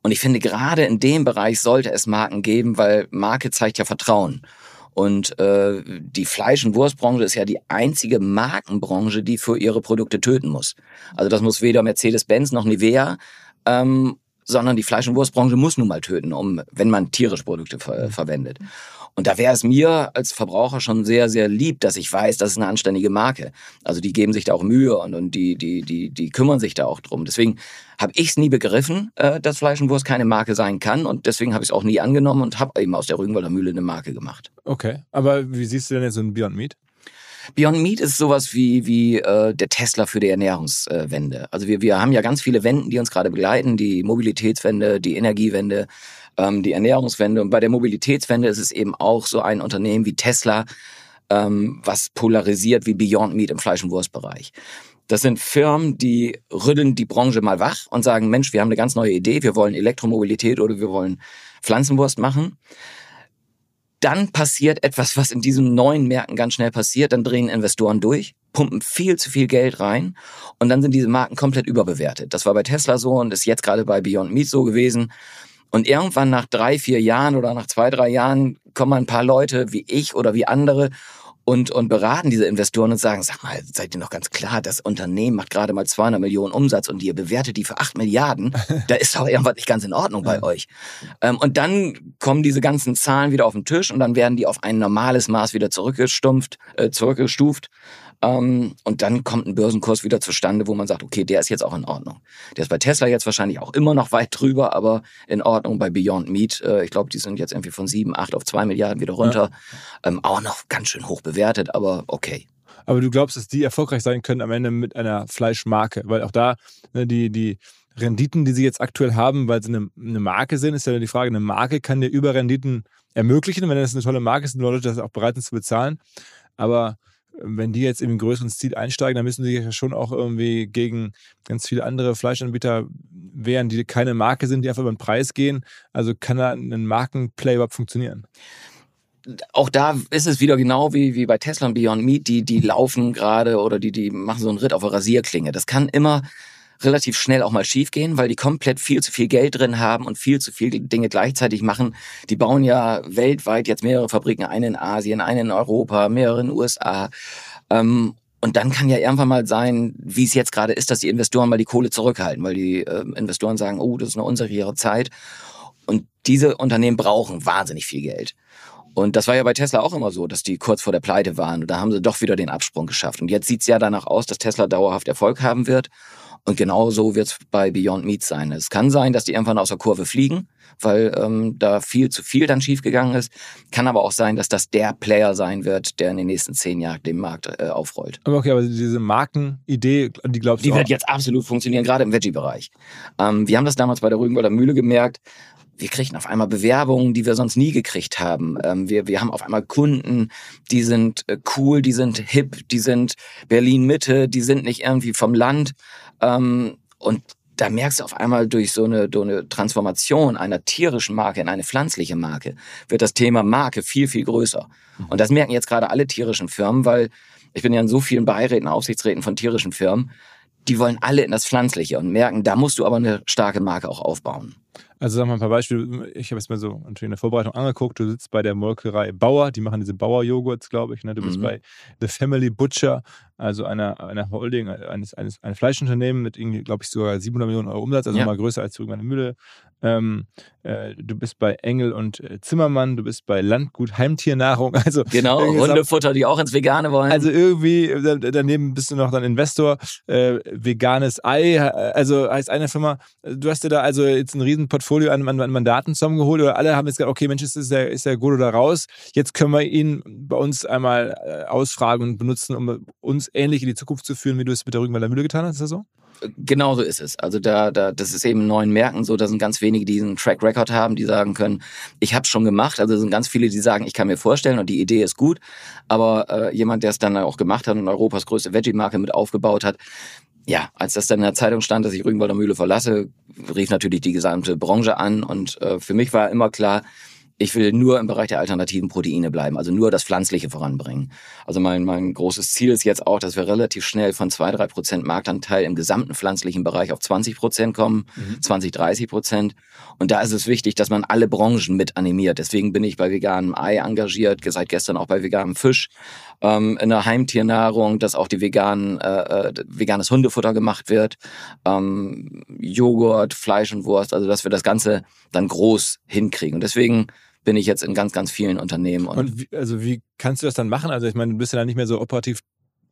Und ich finde, gerade in dem Bereich sollte es Marken geben, weil Marke zeigt ja Vertrauen. Und äh, die Fleisch- und Wurstbranche ist ja die einzige Markenbranche, die für ihre Produkte töten muss. Also das muss weder Mercedes-Benz noch Nivea ähm, sondern die Fleisch- und Wurstbranche muss nun mal töten, um, wenn man tierische Produkte ver mhm. verwendet. Und da wäre es mir als Verbraucher schon sehr, sehr lieb, dass ich weiß, das ist eine anständige Marke. Also die geben sich da auch Mühe und, und die, die, die, die kümmern sich da auch drum. Deswegen habe ich es nie begriffen, äh, dass Fleisch und Wurst keine Marke sein kann. Und deswegen habe ich es auch nie angenommen und habe eben aus der Rügenwalder Mühle eine Marke gemacht. Okay, aber wie siehst du denn jetzt so ein Beyond Meat? Beyond Meat ist sowas wie, wie äh, der Tesla für die Ernährungswende. also wir, wir haben ja ganz viele Wenden, die uns gerade begleiten, die Mobilitätswende, die Energiewende, ähm, die Ernährungswende. Und bei der Mobilitätswende ist es eben auch so ein Unternehmen wie Tesla, ähm, was polarisiert wie Beyond Meat im Fleisch- und Wurstbereich. Das sind Firmen, die rütteln die Branche mal wach und sagen, Mensch, wir haben eine ganz neue Idee, wir wollen Elektromobilität oder wir wollen Pflanzenwurst machen dann passiert etwas, was in diesen neuen Märkten ganz schnell passiert. Dann drehen Investoren durch, pumpen viel zu viel Geld rein und dann sind diese Marken komplett überbewertet. Das war bei Tesla so und ist jetzt gerade bei Beyond Meat so gewesen. Und irgendwann nach drei, vier Jahren oder nach zwei, drei Jahren kommen ein paar Leute wie ich oder wie andere und, und beraten diese Investoren und sagen, sag mal, seid ihr noch ganz klar, das Unternehmen macht gerade mal 200 Millionen Umsatz und ihr bewertet die für 8 Milliarden, da ist doch irgendwas nicht ganz in Ordnung bei euch. Ähm, und dann kommen diese ganzen Zahlen wieder auf den Tisch und dann werden die auf ein normales Maß wieder zurückgestumpft, äh, zurückgestuft und dann kommt ein Börsenkurs wieder zustande, wo man sagt, okay, der ist jetzt auch in Ordnung. Der ist bei Tesla jetzt wahrscheinlich auch immer noch weit drüber, aber in Ordnung bei Beyond Meat. Äh, ich glaube, die sind jetzt irgendwie von sieben, acht auf zwei Milliarden wieder runter. Ja. Ähm, auch noch ganz schön hoch bewertet, aber okay. Aber du glaubst, dass die erfolgreich sein können am Ende mit einer Fleischmarke? Weil auch da ne, die, die Renditen, die sie jetzt aktuell haben, weil sie eine, eine Marke sind, ist ja die Frage, eine Marke kann dir Überrenditen ermöglichen, wenn das eine tolle Marke ist und Leute das auch bereit sind zu bezahlen. Aber wenn die jetzt einen größeren Stil einsteigen, dann müssen sie ja schon auch irgendwie gegen ganz viele andere Fleischanbieter wehren, die keine Marke sind, die einfach über den Preis gehen. Also kann da ein Markenplay überhaupt funktionieren? auch da ist es wieder genau wie, wie bei Tesla und Beyond Meat, die, die laufen gerade oder die, die machen so einen Ritt auf der Rasierklinge. Das kann immer relativ schnell auch mal schiefgehen, weil die komplett viel zu viel Geld drin haben und viel zu viele Dinge gleichzeitig machen. Die bauen ja weltweit jetzt mehrere Fabriken, eine in Asien, eine in Europa, mehrere in den USA. Ähm, und dann kann ja irgendwann mal sein, wie es jetzt gerade ist, dass die Investoren mal die Kohle zurückhalten, weil die äh, Investoren sagen, oh, das ist eine unsichere Zeit. Und diese Unternehmen brauchen wahnsinnig viel Geld. Und das war ja bei Tesla auch immer so, dass die kurz vor der Pleite waren. Und da haben sie doch wieder den Absprung geschafft. Und jetzt sieht es ja danach aus, dass Tesla dauerhaft Erfolg haben wird. Und genau so wird es bei Beyond Meat sein. Es kann sein, dass die irgendwann aus der Kurve fliegen, weil ähm, da viel zu viel dann schiefgegangen ist. Kann aber auch sein, dass das der Player sein wird, der in den nächsten zehn Jahren den Markt äh, aufrollt. Aber okay, aber diese Markenidee, die glaubst du Die wird jetzt absolut funktionieren, gerade im Veggie-Bereich. Ähm, wir haben das damals bei der Rügenwalder Mühle gemerkt wir kriegen auf einmal Bewerbungen, die wir sonst nie gekriegt haben. Ähm, wir, wir haben auf einmal Kunden, die sind äh, cool, die sind hip, die sind Berlin Mitte, die sind nicht irgendwie vom Land. Ähm, und da merkst du auf einmal durch so eine, so eine Transformation einer tierischen Marke in eine pflanzliche Marke, wird das Thema Marke viel, viel größer. Und das merken jetzt gerade alle tierischen Firmen, weil ich bin ja in so vielen Beiräten, Aufsichtsräten von tierischen Firmen, die wollen alle in das Pflanzliche und merken, da musst du aber eine starke Marke auch aufbauen. Also sag mal ein paar Beispiele. Ich habe es mir so natürlich in der Vorbereitung angeguckt. Du sitzt bei der Molkerei Bauer, die machen diese Bauer-Joghurts, glaube ich. Ne? Du bist mhm. bei The Family Butcher, also einer, einer Holding, eines, eines, ein Fleischunternehmen mit, glaube ich, sogar 700 Millionen Euro Umsatz, also ja. mal größer als irgendeine Mühle. Ähm, äh, du bist bei Engel und äh, Zimmermann, du bist bei Landgut Heimtiernahrung. Also genau, Hundefutter, die auch ins Vegane wollen. Also irgendwie, daneben bist du noch dann Investor, äh, veganes Ei, also heißt eine Firma, du hast dir da also jetzt ein riesen Portfolio an, an, an Mandaten zusammengeholt oder alle haben jetzt gesagt, okay Mensch, ist der, ist der gut oder raus, jetzt können wir ihn bei uns einmal äh, ausfragen und benutzen, um uns ähnlich in die Zukunft zu führen, wie du es mit der Rügenwalder Mühle getan hast, ist das so? Genau so ist es. Also da, da, das ist eben in neuen Märkten so, da sind ganz wenige, die einen Track Record haben, die sagen können, ich habe schon gemacht. Also es sind ganz viele, die sagen, ich kann mir vorstellen und die Idee ist gut, aber äh, jemand, der es dann auch gemacht hat und Europas größte Veggie-Marke mit aufgebaut hat, ja, als das dann in der Zeitung stand, dass ich Rügenwalder Mühle verlasse, rief natürlich die gesamte Branche an und äh, für mich war immer klar, ich will nur im Bereich der alternativen Proteine bleiben, also nur das Pflanzliche voranbringen. Also mein, mein großes Ziel ist jetzt auch, dass wir relativ schnell von zwei drei Prozent Marktanteil im gesamten pflanzlichen Bereich auf 20 Prozent kommen, mhm. 20, 30 Prozent. Und da ist es wichtig, dass man alle Branchen mit animiert. Deswegen bin ich bei veganem Ei engagiert, seit gestern auch bei veganem Fisch, ähm, in der Heimtiernahrung, dass auch die veganen, äh, äh, veganes Hundefutter gemacht wird, ähm, Joghurt, Fleisch und Wurst, also dass wir das Ganze dann groß hinkriegen. Und deswegen bin ich jetzt in ganz, ganz vielen Unternehmen. Und, und wie, also wie kannst du das dann machen? Also ich meine, du bist ja dann nicht mehr so operativ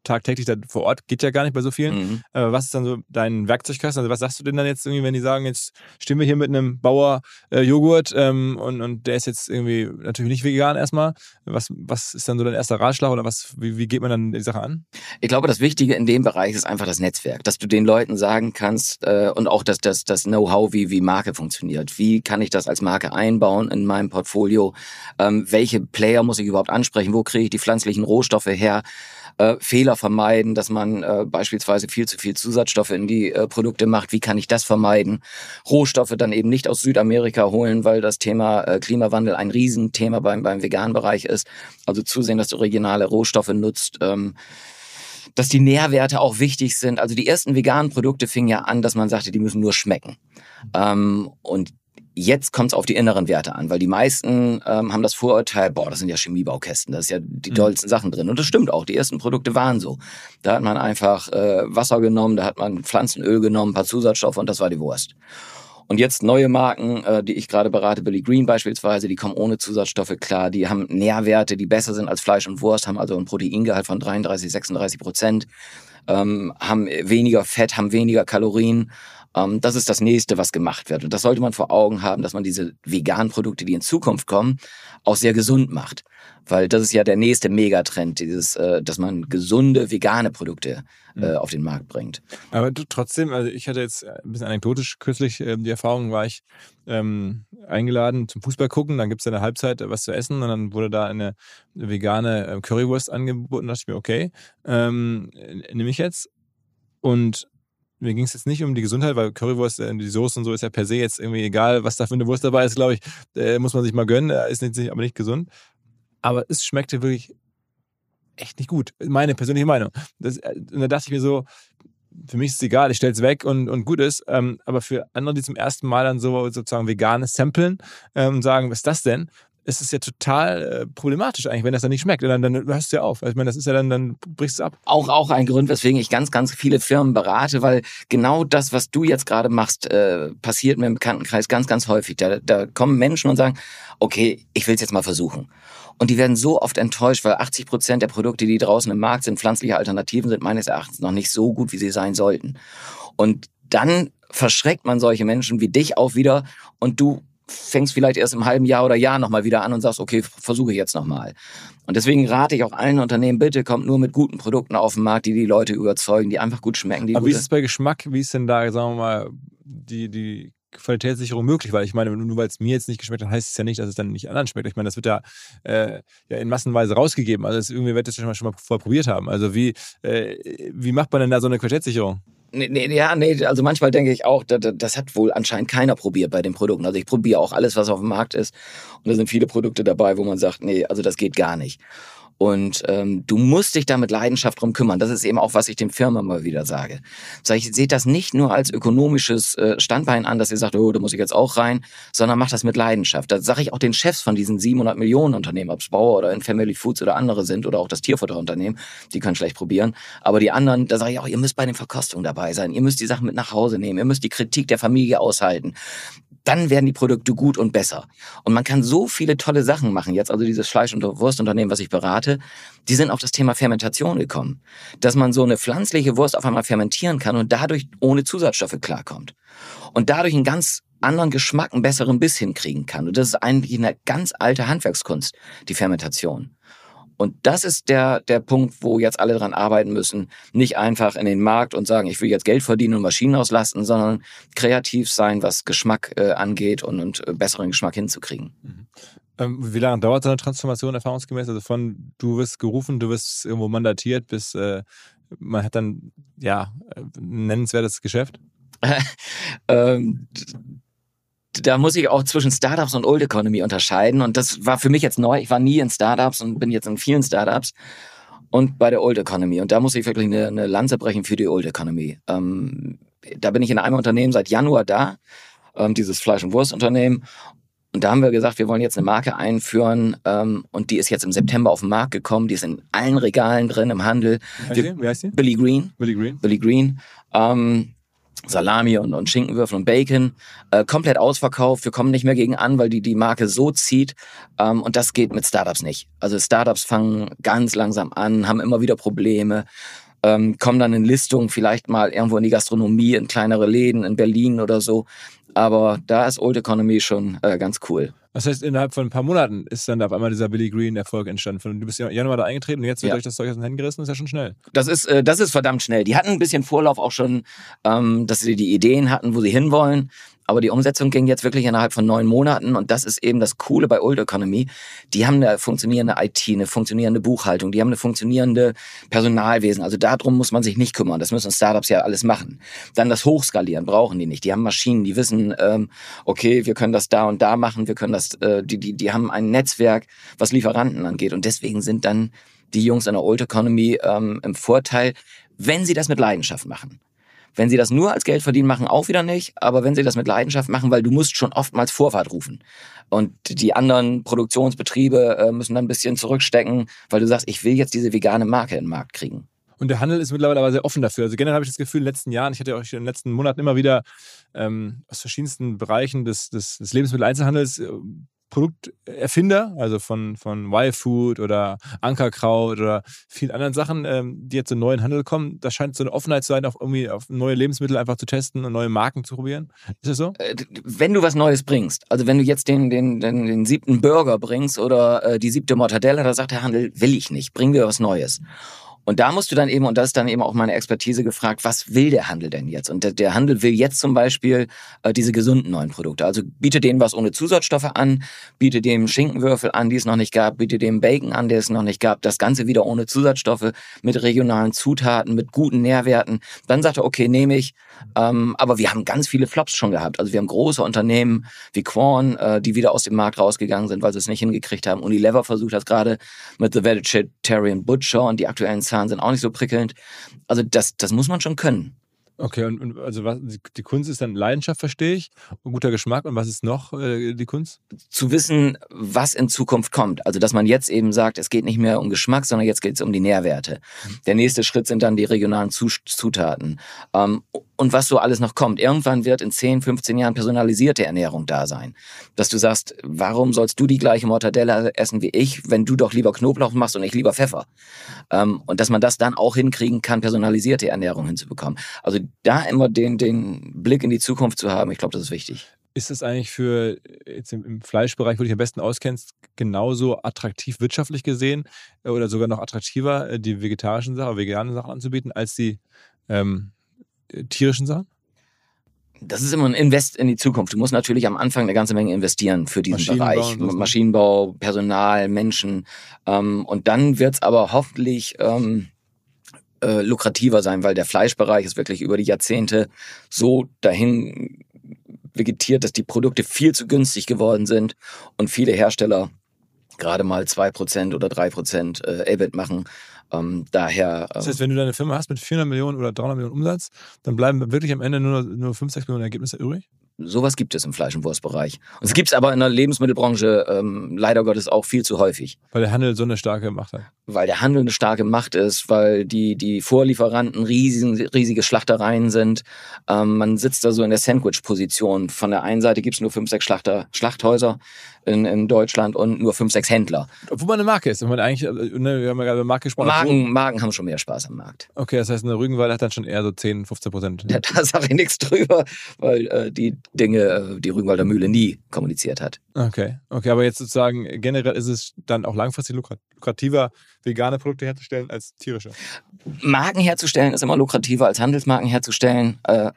tagtäglich da vor Ort, geht ja gar nicht bei so vielen. Mhm. Aber was ist dann so dein Werkzeugkasten? Also was sagst du denn dann jetzt irgendwie, wenn die sagen, jetzt stehen wir hier mit einem Bauer äh, Joghurt ähm, und, und der ist jetzt irgendwie natürlich nicht vegan erstmal. Was, was ist dann so dein erster Ratschlag oder was, wie, wie geht man dann die Sache an? Ich glaube, das Wichtige in dem Bereich ist einfach das Netzwerk, dass du den Leuten sagen kannst äh, und auch das, das, das Know-how, wie, wie Marke funktioniert. Wie kann ich das als Marke einbauen in meinem Portfolio? Ähm, welche Player muss ich überhaupt ansprechen? Wo kriege ich die pflanzlichen Rohstoffe her? Äh, Fehler vermeiden, dass man äh, beispielsweise viel zu viel Zusatzstoffe in die äh, Produkte macht. Wie kann ich das vermeiden? Rohstoffe dann eben nicht aus Südamerika holen, weil das Thema äh, Klimawandel ein Riesenthema beim, beim veganen Bereich ist. Also zusehen, dass du regionale Rohstoffe nutzt. Ähm, dass die Nährwerte auch wichtig sind. Also die ersten veganen Produkte fingen ja an, dass man sagte, die müssen nur schmecken. Ähm, und Jetzt kommt es auf die inneren Werte an, weil die meisten ähm, haben das Vorurteil, boah, das sind ja Chemiebaukästen, da ist ja die mhm. dollsten Sachen drin. Und das stimmt auch, die ersten Produkte waren so. Da hat man einfach äh, Wasser genommen, da hat man Pflanzenöl genommen, ein paar Zusatzstoffe und das war die Wurst. Und jetzt neue Marken, äh, die ich gerade berate, Billy Green beispielsweise, die kommen ohne Zusatzstoffe klar, die haben Nährwerte, die besser sind als Fleisch und Wurst, haben also ein Proteingehalt von 33, 36 Prozent, ähm, haben weniger Fett, haben weniger Kalorien ähm, das ist das nächste, was gemacht wird. Und das sollte man vor Augen haben, dass man diese veganen Produkte, die in Zukunft kommen, auch sehr gesund macht. Weil das ist ja der nächste Megatrend, dieses, äh, dass man gesunde vegane Produkte äh, mhm. auf den Markt bringt. Aber du, trotzdem, also ich hatte jetzt ein bisschen anekdotisch kürzlich äh, die Erfahrung, war ich ähm, eingeladen zum Fußball gucken, dann gibt es eine Halbzeit was zu essen und dann wurde da eine vegane äh, Currywurst angeboten, da dachte ich mir, okay, ähm, nehme ich jetzt. Und mir ging es jetzt nicht um die Gesundheit, weil Currywurst, äh, die Soße und so ist ja per se jetzt irgendwie egal, was da für eine Wurst dabei ist, glaube ich, äh, muss man sich mal gönnen, ist nicht, aber nicht gesund. Aber es schmeckte wirklich echt nicht gut. Meine persönliche Meinung. Das, äh, und da dachte ich mir so, für mich ist es egal, ich stelle es weg und, und gut ist. Ähm, aber für andere, die zum ersten Mal dann so sozusagen veganes samplen ähm, und sagen, was ist das denn? Ist es ja total äh, problematisch eigentlich, wenn das dann nicht schmeckt. Dann, dann hörst du ja auf. Also ich meine, das ist ja dann, dann brichst du ab. Auch, auch ein Grund, weswegen ich ganz, ganz viele Firmen berate, weil genau das, was du jetzt gerade machst, äh, passiert mir im Bekanntenkreis ganz, ganz häufig. Da, da kommen Menschen und sagen, okay, ich will es jetzt mal versuchen. Und die werden so oft enttäuscht, weil 80 Prozent der Produkte, die draußen im Markt sind, pflanzliche Alternativen, sind meines Erachtens noch nicht so gut, wie sie sein sollten. Und dann verschreckt man solche Menschen wie dich auch wieder und du fängst vielleicht erst im halben Jahr oder Jahr nochmal wieder an und sagst, okay, versuche ich jetzt nochmal. Und deswegen rate ich auch allen Unternehmen, bitte kommt nur mit guten Produkten auf den Markt, die die Leute überzeugen, die einfach gut schmecken. Aber wie ist es bei Geschmack? Wie ist denn da, sagen wir mal, die, die Qualitätssicherung möglich? Weil ich meine, nur weil es mir jetzt nicht geschmeckt hat, heißt es ja nicht, dass es dann nicht anderen schmeckt. Ich meine, das wird ja, äh, ja in Massenweise rausgegeben. Also das, irgendwie wird das schon mal, schon mal vorher probiert haben. Also wie, äh, wie macht man denn da so eine Qualitätssicherung? Nee, nee, ja, nee, also manchmal denke ich auch, das, das hat wohl anscheinend keiner probiert bei den Produkten. Also ich probiere auch alles, was auf dem Markt ist. Und da sind viele Produkte dabei, wo man sagt, nee, also das geht gar nicht. Und ähm, du musst dich da mit Leidenschaft drum kümmern. Das ist eben auch, was ich den Firmen immer wieder sage. Sag ich, seht das nicht nur als ökonomisches äh, Standbein an, dass ihr sagt, oh, da muss ich jetzt auch rein, sondern macht das mit Leidenschaft. Das sage ich auch den Chefs von diesen 700 Millionen Unternehmen, ob es Bauer oder in Family Foods oder andere sind oder auch das Tierfutterunternehmen, die können schlecht probieren. Aber die anderen, da sage ich auch, ihr müsst bei den Verkostungen dabei sein. Ihr müsst die Sachen mit nach Hause nehmen. Ihr müsst die Kritik der Familie aushalten dann werden die Produkte gut und besser. Und man kann so viele tolle Sachen machen. Jetzt also dieses Fleisch- und Wurstunternehmen, was ich berate, die sind auf das Thema Fermentation gekommen. Dass man so eine pflanzliche Wurst auf einmal fermentieren kann und dadurch ohne Zusatzstoffe klarkommt. Und dadurch einen ganz anderen Geschmack, einen besseren Biss hinkriegen kann. Und das ist eigentlich eine ganz alte Handwerkskunst, die Fermentation. Und das ist der, der Punkt, wo jetzt alle dran arbeiten müssen. Nicht einfach in den Markt und sagen, ich will jetzt Geld verdienen und Maschinen auslasten, sondern kreativ sein, was Geschmack äh, angeht und, und äh, besseren Geschmack hinzukriegen. Mhm. Ähm, wie lange dauert so eine Transformation erfahrungsgemäß? Also von du wirst gerufen, du wirst irgendwo mandatiert, bis äh, man hat dann ja ein nennenswertes Geschäft? ähm, da muss ich auch zwischen Startups und Old Economy unterscheiden. Und das war für mich jetzt neu. Ich war nie in Startups und bin jetzt in vielen Startups und bei der Old Economy. Und da muss ich wirklich eine, eine Lanze brechen für die Old Economy. Ähm, da bin ich in einem Unternehmen seit Januar da, ähm, dieses Fleisch- und Wurstunternehmen. Und da haben wir gesagt, wir wollen jetzt eine Marke einführen ähm, und die ist jetzt im September auf den Markt gekommen. Die ist in allen Regalen drin im Handel. Wie heißt, Wie heißt die? Billy Green. Billy Green. Billy Green. Ähm, Salami und, und Schinkenwürfel und Bacon, äh, komplett ausverkauft. Wir kommen nicht mehr gegen an, weil die die Marke so zieht. Ähm, und das geht mit Startups nicht. Also Startups fangen ganz langsam an, haben immer wieder Probleme, ähm, kommen dann in Listungen vielleicht mal irgendwo in die Gastronomie, in kleinere Läden in Berlin oder so. Aber da ist Old Economy schon äh, ganz cool. Das heißt, innerhalb von ein paar Monaten ist dann auf einmal dieser Billy Green Erfolg entstanden. Du bist ja Januar da eingetreten und jetzt wird ja. euch das Zeug aus den Händen gerissen, das ist ja schon schnell. Das ist, äh, das ist verdammt schnell. Die hatten ein bisschen Vorlauf auch schon, ähm, dass sie die Ideen hatten, wo sie hinwollen. Aber die Umsetzung ging jetzt wirklich innerhalb von neun Monaten und das ist eben das Coole bei Old Economy. Die haben eine funktionierende IT, eine funktionierende Buchhaltung, die haben eine funktionierende Personalwesen. Also darum muss man sich nicht kümmern. Das müssen Startups ja alles machen. Dann das Hochskalieren brauchen die nicht. Die haben Maschinen, die wissen, ähm, okay, wir können das da und da machen, wir können das, äh, die, die, die haben ein Netzwerk, was Lieferanten angeht. Und deswegen sind dann die Jungs in der Old Economy ähm, im Vorteil, wenn sie das mit Leidenschaft machen. Wenn sie das nur als Geld verdienen machen, auch wieder nicht. Aber wenn sie das mit Leidenschaft machen, weil du musst schon oftmals Vorfahrt rufen. Und die anderen Produktionsbetriebe äh, müssen dann ein bisschen zurückstecken, weil du sagst, ich will jetzt diese vegane Marke in den Markt kriegen. Und der Handel ist mittlerweile aber sehr offen dafür. Also generell habe ich das Gefühl, in den letzten Jahren, ich hatte euch in den letzten Monaten immer wieder ähm, aus verschiedensten Bereichen des, des, des Lebensmitteleinzelhandels äh, Produkterfinder, also von, von Y-Food oder Ankerkraut oder vielen anderen Sachen, ähm, die jetzt in neuen Handel kommen. Da scheint so eine Offenheit zu sein, auch irgendwie auf neue Lebensmittel einfach zu testen und neue Marken zu probieren. Ist das so? Äh, wenn du was Neues bringst, also wenn du jetzt den, den, den, den siebten Burger bringst oder äh, die siebte Mortadella, da sagt der Handel, will ich nicht, bring mir was Neues. Und da musst du dann eben, und das ist dann eben auch meine Expertise gefragt, was will der Handel denn jetzt? Und der, der Handel will jetzt zum Beispiel äh, diese gesunden neuen Produkte. Also biete denen was ohne Zusatzstoffe an, biete dem Schinkenwürfel an, die es noch nicht gab, biete dem Bacon an, der es noch nicht gab. Das Ganze wieder ohne Zusatzstoffe, mit regionalen Zutaten, mit guten Nährwerten. Dann sagt er, okay, nehme ich. Ähm, aber wir haben ganz viele Flops schon gehabt. Also wir haben große Unternehmen wie Quorn, äh, die wieder aus dem Markt rausgegangen sind, weil sie es nicht hingekriegt haben. Unilever versucht das gerade mit The Vegetarian Butcher und die aktuellen Zahlen sind auch nicht so prickelnd. Also das, das muss man schon können. Okay, und, und also was, die Kunst ist dann Leidenschaft, verstehe ich, und guter Geschmack. Und was ist noch äh, die Kunst? Zu wissen, was in Zukunft kommt. Also, dass man jetzt eben sagt, es geht nicht mehr um Geschmack, sondern jetzt geht es um die Nährwerte. Mhm. Der nächste Schritt sind dann die regionalen Zutaten. Ähm, und was so alles noch kommt. Irgendwann wird in 10, 15 Jahren personalisierte Ernährung da sein. Dass du sagst, warum sollst du die gleiche Mortadella essen wie ich, wenn du doch lieber Knoblauch machst und ich lieber Pfeffer? Ähm, und dass man das dann auch hinkriegen kann, personalisierte Ernährung hinzubekommen. Also da immer den, den Blick in die Zukunft zu haben, ich glaube, das ist wichtig. Ist das eigentlich für jetzt im Fleischbereich, wo du dich am besten auskennst, genauso attraktiv wirtschaftlich gesehen äh, oder sogar noch attraktiver, äh, die vegetarischen Sachen, veganen Sachen anzubieten, als die ähm, tierischen Sachen? Das ist immer ein Invest in die Zukunft. Du musst natürlich am Anfang eine ganze Menge investieren für diesen Maschinenbau Bereich. Ne? Maschinenbau, Personal, Menschen. Ähm, und dann wird's aber hoffentlich ähm, äh, lukrativer sein, weil der Fleischbereich ist wirklich über die Jahrzehnte so dahin vegetiert, dass die Produkte viel zu günstig geworden sind und viele Hersteller gerade mal zwei Prozent oder drei Prozent äh, EBIT machen. Ähm, daher. Ähm, das heißt, wenn du deine Firma hast mit 400 Millionen oder 300 Millionen Umsatz, dann bleiben wirklich am Ende nur, nur 5, 6 Millionen Ergebnisse übrig? Sowas gibt es im Fleisch- und Wurstbereich. Und es gibt es aber in der Lebensmittelbranche ähm, leider Gottes auch viel zu häufig. Weil der Handel so eine starke Macht hat. weil der Handel eine starke Macht ist, weil die, die Vorlieferanten riesen, riesige Schlachtereien sind. Ähm, man sitzt da so in der Sandwich-Position. Von der einen Seite gibt's nur fünf, sechs Schlachter, Schlachthäuser in, in Deutschland und nur fünf, sechs Händler. Obwohl man eine Marke ist. Wenn man eigentlich, äh, ne, wir haben ja gerade über Marke gesprochen. Marken, Marken haben schon mehr Spaß am Markt. Okay, das heißt, eine Rügenwalder hat dann schon eher so 10, 15 Prozent. Da, da sage ich nichts drüber, weil äh, die Dinge äh, die Rügenwalder Mühle nie kommuniziert hat. Okay, okay, aber jetzt sozusagen generell ist es dann auch langfristig lukrativer, vegane Produkte herzustellen als tierische. Marken herzustellen ist immer lukrativer als Handelsmarken herzustellen, äh,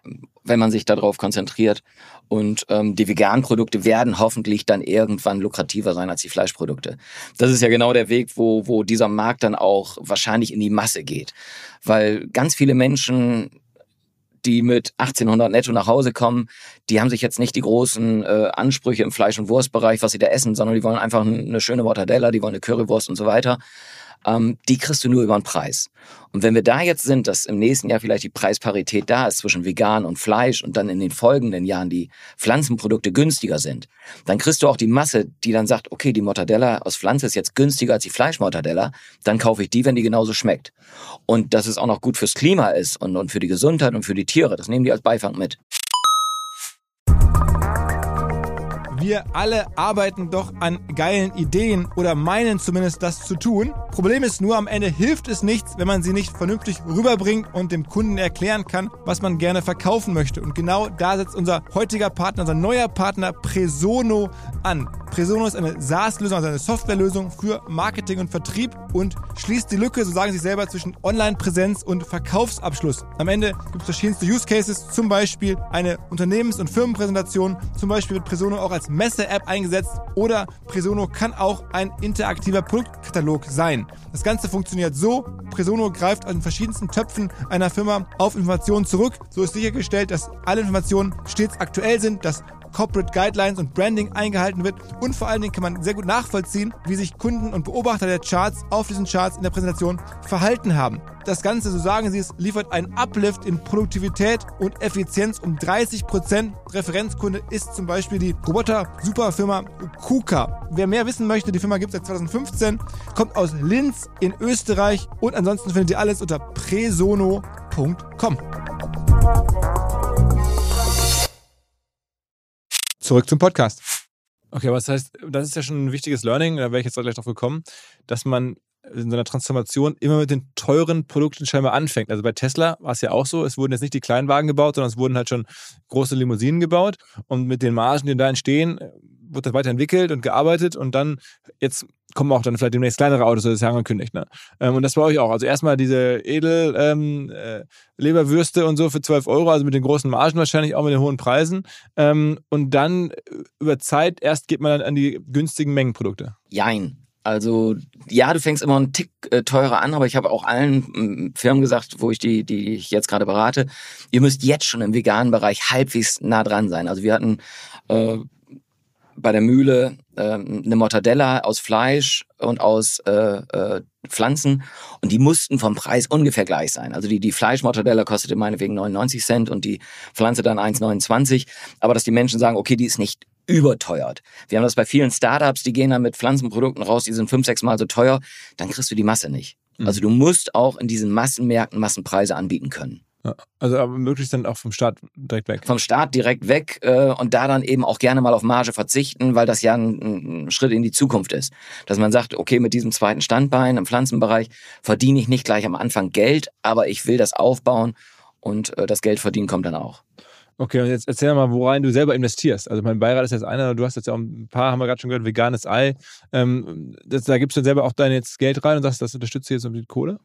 wenn man sich darauf konzentriert. Und ähm, die veganen Produkte werden hoffentlich dann irgendwann lukrativer sein als die Fleischprodukte. Das ist ja genau der Weg, wo, wo dieser Markt dann auch wahrscheinlich in die Masse geht. Weil ganz viele Menschen die mit 1800 netto nach Hause kommen, die haben sich jetzt nicht die großen äh, Ansprüche im Fleisch- und Wurstbereich, was sie da essen, sondern die wollen einfach eine schöne Mortadella, die wollen eine Currywurst und so weiter ähm, die kriegst du nur über den Preis. Und wenn wir da jetzt sind, dass im nächsten Jahr vielleicht die Preisparität da ist zwischen vegan und Fleisch und dann in den folgenden Jahren die Pflanzenprodukte günstiger sind, dann kriegst du auch die Masse, die dann sagt, okay, die Mortadella aus Pflanze ist jetzt günstiger als die Fleischmortadella, dann kaufe ich die, wenn die genauso schmeckt. Und dass es auch noch gut fürs Klima ist und, und für die Gesundheit und für die Tiere, das nehmen die als Beifang mit. Wir alle arbeiten doch an geilen Ideen oder meinen zumindest das zu tun. Problem ist nur, am Ende hilft es nichts, wenn man sie nicht vernünftig rüberbringt und dem Kunden erklären kann, was man gerne verkaufen möchte. Und genau da setzt unser heutiger Partner, unser neuer Partner Presono an. Presono ist eine SaaS-Lösung, also eine Softwarelösung für Marketing und Vertrieb und schließt die Lücke, so sagen sie selber, zwischen Online-Präsenz und Verkaufsabschluss. Am Ende gibt es verschiedenste Use Cases, zum Beispiel eine Unternehmens- und Firmenpräsentation. Zum Beispiel wird Presono auch als Messe-App eingesetzt oder Presono kann auch ein interaktiver Produktkatalog sein. Das Ganze funktioniert so, Presono greift an verschiedensten Töpfen einer Firma auf Informationen zurück. So ist sichergestellt, dass alle Informationen stets aktuell sind, dass Corporate Guidelines und Branding eingehalten wird und vor allen Dingen kann man sehr gut nachvollziehen, wie sich Kunden und Beobachter der Charts auf diesen Charts in der Präsentation verhalten haben. Das Ganze, so sagen sie es, liefert einen Uplift in Produktivität und Effizienz um 30 Prozent. Referenzkunde ist zum Beispiel die Roboter-Superfirma KUKA. Wer mehr wissen möchte, die Firma gibt es seit 2015, kommt aus Linz in Österreich und ansonsten findet ihr alles unter presono.com. Zurück zum Podcast. Okay, aber das heißt, das ist ja schon ein wichtiges Learning, da wäre ich jetzt gleich drauf gekommen, dass man in so einer Transformation immer mit den teuren Produkten scheinbar anfängt. Also bei Tesla war es ja auch so, es wurden jetzt nicht die Kleinwagen gebaut, sondern es wurden halt schon große Limousinen gebaut und mit den Margen, die da entstehen, wird das weiterentwickelt und gearbeitet und dann jetzt kommen auch dann vielleicht demnächst kleinere Autos, das ist ja angekündigt. Ne? Ähm, und das bei euch auch. Also erstmal diese edel ähm, äh, Leberwürste und so für 12 Euro, also mit den großen Margen wahrscheinlich, auch mit den hohen Preisen. Ähm, und dann äh, über Zeit erst geht man dann an die günstigen Mengenprodukte. Jein. Also ja, du fängst immer einen Tick äh, teurer an, aber ich habe auch allen mm, Firmen gesagt, wo ich die, die ich jetzt gerade berate, ihr müsst jetzt schon im veganen Bereich halbwegs nah dran sein. Also wir hatten äh, bei der Mühle äh, eine Mortadella aus Fleisch und aus äh, äh, Pflanzen und die mussten vom Preis ungefähr gleich sein. Also die, die Fleischmortadella kostete meinetwegen 99 Cent und die Pflanze dann 1,29. Aber dass die Menschen sagen, okay, die ist nicht überteuert. Wir haben das bei vielen Startups, die gehen dann mit Pflanzenprodukten raus, die sind fünf, sechs Mal so teuer, dann kriegst du die Masse nicht. Mhm. Also du musst auch in diesen Massenmärkten Massenpreise anbieten können. Ja, also aber möglichst dann auch vom Start direkt weg. Vom Start direkt weg äh, und da dann eben auch gerne mal auf Marge verzichten, weil das ja ein, ein, Schritt in die Zukunft ist. Dass man sagt, okay, mit diesem zweiten Standbein im Pflanzenbereich verdiene ich nicht gleich am Anfang Geld, aber ich will das aufbauen und äh, das Geld verdienen kommt dann auch. Okay, und jetzt erzähl mal, worein du selber investierst. Also mein Beirat ist jetzt einer, du hast jetzt ja auch ein paar, haben wir gerade schon gehört, veganes Ei. Ähm, das, da gibst du selber auch dein jetzt Geld rein und sagst, das unterstützt du jetzt mit Kohle?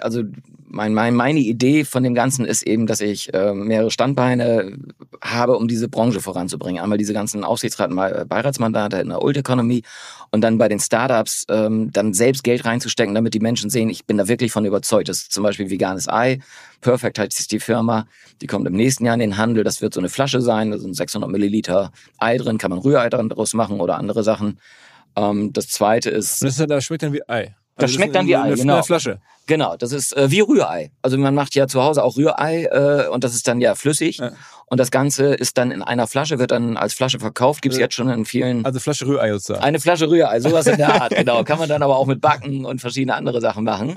Also mein, mein, meine Idee von dem Ganzen ist eben, dass ich äh, mehrere Standbeine habe, um diese Branche voranzubringen. Einmal diese ganzen Aufsichtsraten, äh, Beiratsmandate in der Old Economy und dann bei den Startups ähm, dann selbst Geld reinzustecken, damit die Menschen sehen, ich bin da wirklich von überzeugt. Das ist zum Beispiel veganes Ei. Perfect heißt die Firma. Die kommt im nächsten Jahr in den Handel. Das wird so eine Flasche sein. Da sind 600 Milliliter Ei drin, kann man Rührei daraus machen oder andere Sachen. Ähm, das zweite ist. Und das, das schmeckt dann wie Ei. Das also schmeckt dann wie Ei, genau. Eine Flasche. Genau, das ist äh, wie Rührei. Also man macht ja zu Hause auch Rührei äh, und das ist dann ja flüssig. Ja. Und das Ganze ist dann in einer Flasche, wird dann als Flasche verkauft. Gibt's Ja. jetzt schon in vielen. Also Flasche Rührei sozusagen. Eine Flasche Rührei, sowas in der Art, genau. Kann man dann aber auch mit Backen und verschiedene andere Sachen machen.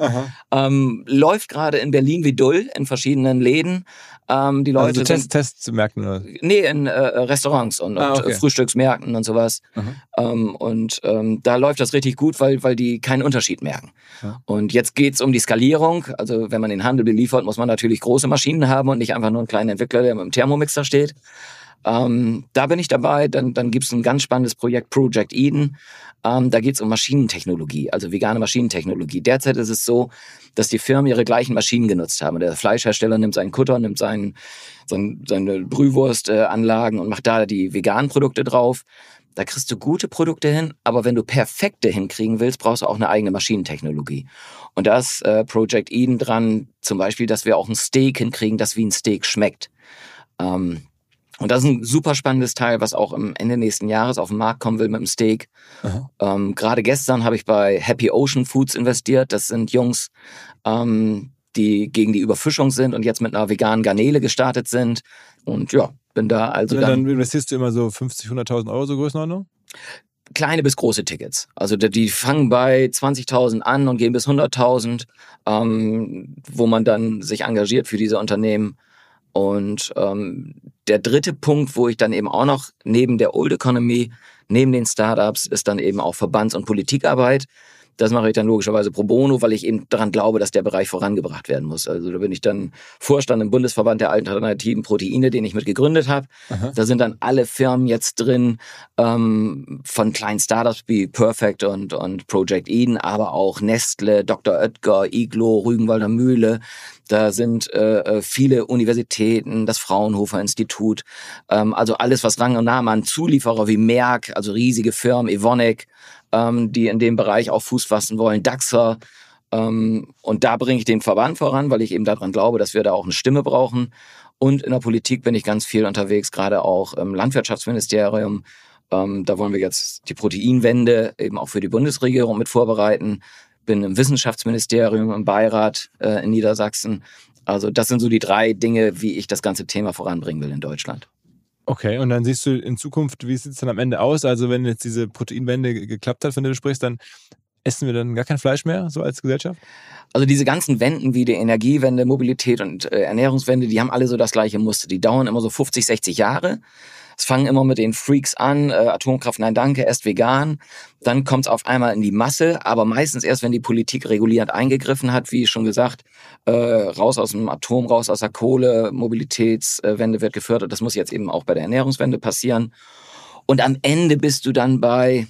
Ähm, läuft gerade in Berlin wie Dull in verschiedenen Läden. Ähm, die Leute Also so Test, Test zu merken. Oder? Nee, in äh, Restaurants und, Ah, und okay. äh, Frühstücksmärkten und sowas. Ähm, und ähm, da läuft das richtig gut, weil, weil die keinen Unterschied merken. Ja. Und jetzt geht's um die Skalierung. Also wenn man den Handel beliefert, muss man natürlich große Maschinen haben und nicht einfach nur einen kleinen Entwickler, der mit dem Thermomixer steht. Ähm, da bin ich dabei. Dann, dann gibt's ein ganz spannendes Projekt Project Eden. Ähm, da geht's um Maschinentechnologie, also vegane Maschinentechnologie. Derzeit ist es so, dass die Firmen ihre gleichen Maschinen genutzt haben. Der Fleischhersteller nimmt seinen Kutter, nimmt seinen, sein, seine Brühwurstanlagen und macht da die veganen Produkte drauf. Da kriegst du gute Produkte hin, aber wenn du perfekte hinkriegen willst, brauchst du auch eine eigene Maschinentechnologie. Und da ist äh, Project Eden dran, zum Beispiel, dass wir auch ein Steak hinkriegen, das wie ein Steak schmeckt. Ähm, und das ist ein super spannendes Teil, was auch am Ende nächsten Jahres auf den Markt kommen will mit dem Steak. Ähm, Gerade gestern habe ich bei Happy Ocean Foods investiert. Das sind Jungs, ähm, die gegen die Überfischung sind und jetzt mit einer veganen Garnele gestartet sind. Und ja, bin da also Und dann, dann investierst du immer so 50, 100.000 Euro, so Größenordnung? kleine bis große Tickets. Also die, die fangen bei 20.000 an und gehen bis 100.000, ähm, wo man dann sich engagiert für diese Unternehmen. Und ähm, der dritte Punkt, wo ich dann eben auch noch neben der Old Economy, neben den Startups, ist dann eben auch Verbands- und Politikarbeit. Das mache ich dann logischerweise pro bono, weil ich eben daran glaube, dass der Bereich vorangebracht werden muss. Also da bin ich dann Vorstand im Bundesverband der alternativen Proteine, den ich mit gegründet habe. Aha. Da sind dann alle Firmen jetzt drin, ähm, von kleinen Startups wie Perfect und, und Project Eden, aber auch Nestle, Dr. Oetker, Iglo, Rügenwalder Mühle. Da sind äh, äh, viele Universitäten, das Fraunhofer Institut, ähm, also alles, was Rang und Namen an Zulieferer wie Merck, also riesige Firmen, Evonik, ähm, die in dem Bereich auch Fuß fassen wollen, Daxer. Ähm, und da bringe ich den Verband voran, weil ich eben daran glaube, dass wir da auch eine Stimme brauchen. Und in der Politik bin ich ganz viel unterwegs, gerade auch im Landwirtschaftsministerium. Ähm, da wollen wir jetzt die Proteinwende eben auch für die Bundesregierung mit vorbereiten. Bin im Wissenschaftsministerium, im Beirat äh, in Niedersachsen. Also das sind so die drei Dinge, wie ich das ganze Thema voranbringen will in Deutschland. Okay, und dann siehst du in Zukunft, wie sieht es dann am Ende aus? Also wenn jetzt diese Proteinwende ge- geklappt hat, von der du sprichst, dann essen wir dann gar kein Fleisch mehr, so als Gesellschaft? Also diese ganzen Wenden wie die Energiewende, Mobilität und äh, Ernährungswende, die haben alle so das gleiche Muster. Die dauern immer so 50, 60 Jahre. Es fangen immer mit den Freaks an, äh, Atomkraft, nein danke, erst vegan. Dann kommt es auf einmal in die Masse, aber meistens erst, wenn die Politik regulierend eingegriffen hat, wie schon gesagt, äh, raus aus dem Atom, raus aus der Kohle, Mobilitätswende wird gefördert. Das muss jetzt eben auch bei der Ernährungswende passieren. Und am Ende bist du dann bei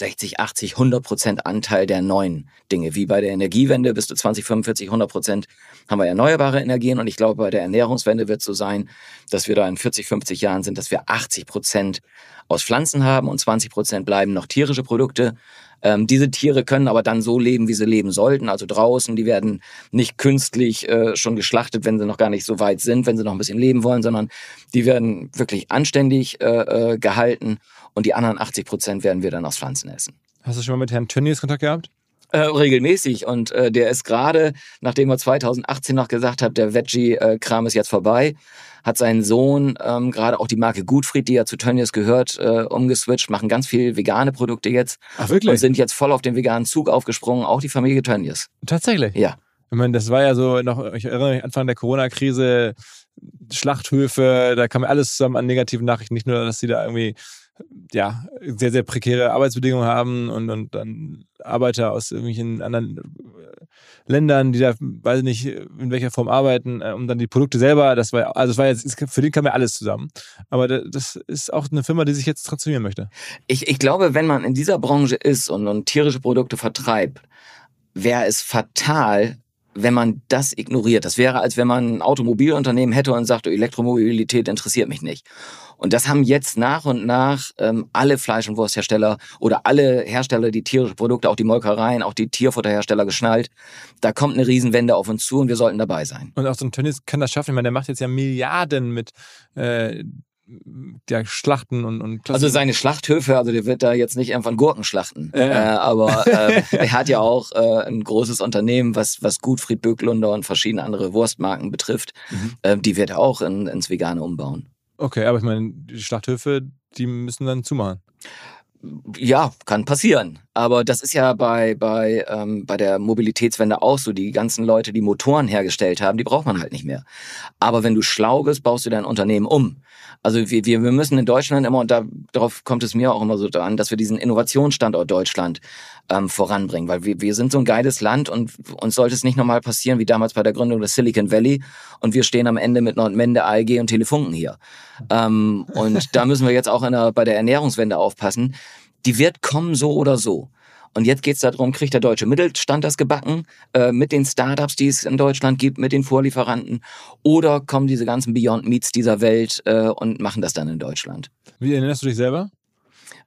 60, 80, 100 Prozent Anteil der neuen Dinge. Wie bei der Energiewende bis zu 20, 45, 100 Prozent haben wir erneuerbare Energien. Und ich glaube, bei der Ernährungswende wird es so sein, dass wir da in 40, 50 Jahren sind, dass wir 80 Prozent aus Pflanzen haben und 20 Prozent bleiben noch tierische Produkte. Ähm, diese Tiere können aber dann so leben, wie sie leben sollten, also draußen. Die werden nicht künstlich äh, schon geschlachtet, wenn sie noch gar nicht so weit sind, wenn sie noch ein bisschen leben wollen, sondern die werden wirklich anständig äh, äh, gehalten und die anderen 80 Prozent werden wir dann aus Pflanzen essen. Hast du schon mal mit Herrn Tönnies Kontakt gehabt? Äh, regelmäßig und äh, der ist gerade, nachdem er 2018 noch gesagt hat, der Veggie-Kram ist jetzt vorbei, hat sein Sohn ähm, gerade auch die Marke Gutfried, die ja zu Tönnies gehört, äh, umgeswitcht, machen ganz viel vegane Produkte jetzt Ach, und wirklich? sind jetzt voll auf den veganen Zug aufgesprungen, auch die Familie Tönnies. Tatsächlich? Ja. Ich meine, das war ja so noch, ich erinnere mich, Anfang der Corona-Krise, Schlachthöfe, da kam ja alles zusammen an negativen Nachrichten. Nicht nur, dass sie da irgendwie ja, sehr, sehr prekäre Arbeitsbedingungen haben und, und dann Arbeiter aus irgendwelchen anderen äh, Ländern, die da, weiß ich nicht, in welcher Form arbeiten, äh, um dann die Produkte selber, das war, also es war jetzt, für den kam ja alles zusammen. Aber da- das ist auch eine Firma, die sich jetzt transformieren möchte. Ich, ich glaube, wenn man in dieser Branche ist und, und tierische Produkte vertreibt, wäre es fatal, wenn man das ignoriert. Das wäre, als wenn man ein Automobilunternehmen hätte und sagt, Elektromobilität interessiert mich nicht. Und das haben jetzt nach und nach ähm, alle Fleisch- und Wursthersteller oder alle Hersteller, die tierische Produkte, auch die Molkereien, auch die Tierfutterhersteller geschnallt. Da kommt eine Riesenwende auf uns zu und wir sollten dabei sein. Und auch so ein Tönnies kann das schaffen. Ich meine, der macht jetzt ja Milliarden mit, äh, der Schlachten und, und Also seine Schlachthöfe, also der wird da jetzt nicht einfach Gurken schlachten. Ja. Äh, aber äh, er hat ja auch äh, ein großes Unternehmen, was, was Gutfried Böcklunder und verschiedene andere Wurstmarken betrifft. Mhm. Äh, die wird er auch in, ins Vegane umbauen. Okay, aber ich meine, die Schlachthöfe, die müssen dann zumachen. Ja, kann passieren. Aber das ist ja bei, bei, ähm, bei der Mobilitätswende auch so. Die ganzen Leute, die Motoren hergestellt haben, die braucht man halt nicht mehr. Aber wenn du schlau bist, baust du dein Unternehmen um. Also wir, wir, wir müssen in Deutschland immer, und da, darauf kommt es mir auch immer so an, dass wir diesen Innovationsstandort Deutschland ähm, voranbringen. Weil wir, wir sind so ein geiles Land und uns sollte es nicht nochmal passieren wie damals bei der Gründung des Silicon Valley und wir stehen am Ende mit Nordmende, ALG und Telefunken hier. Ähm, und da müssen wir jetzt auch in der, bei der Ernährungswende aufpassen. Die wird kommen so oder so. Und jetzt geht es darum, kriegt der deutsche Mittelstand das gebacken äh, mit den Startups, die es in Deutschland gibt, mit den Vorlieferanten, oder kommen diese ganzen Beyond Meats dieser Welt äh, und machen das dann in Deutschland? Wie erinnerst du dich selber?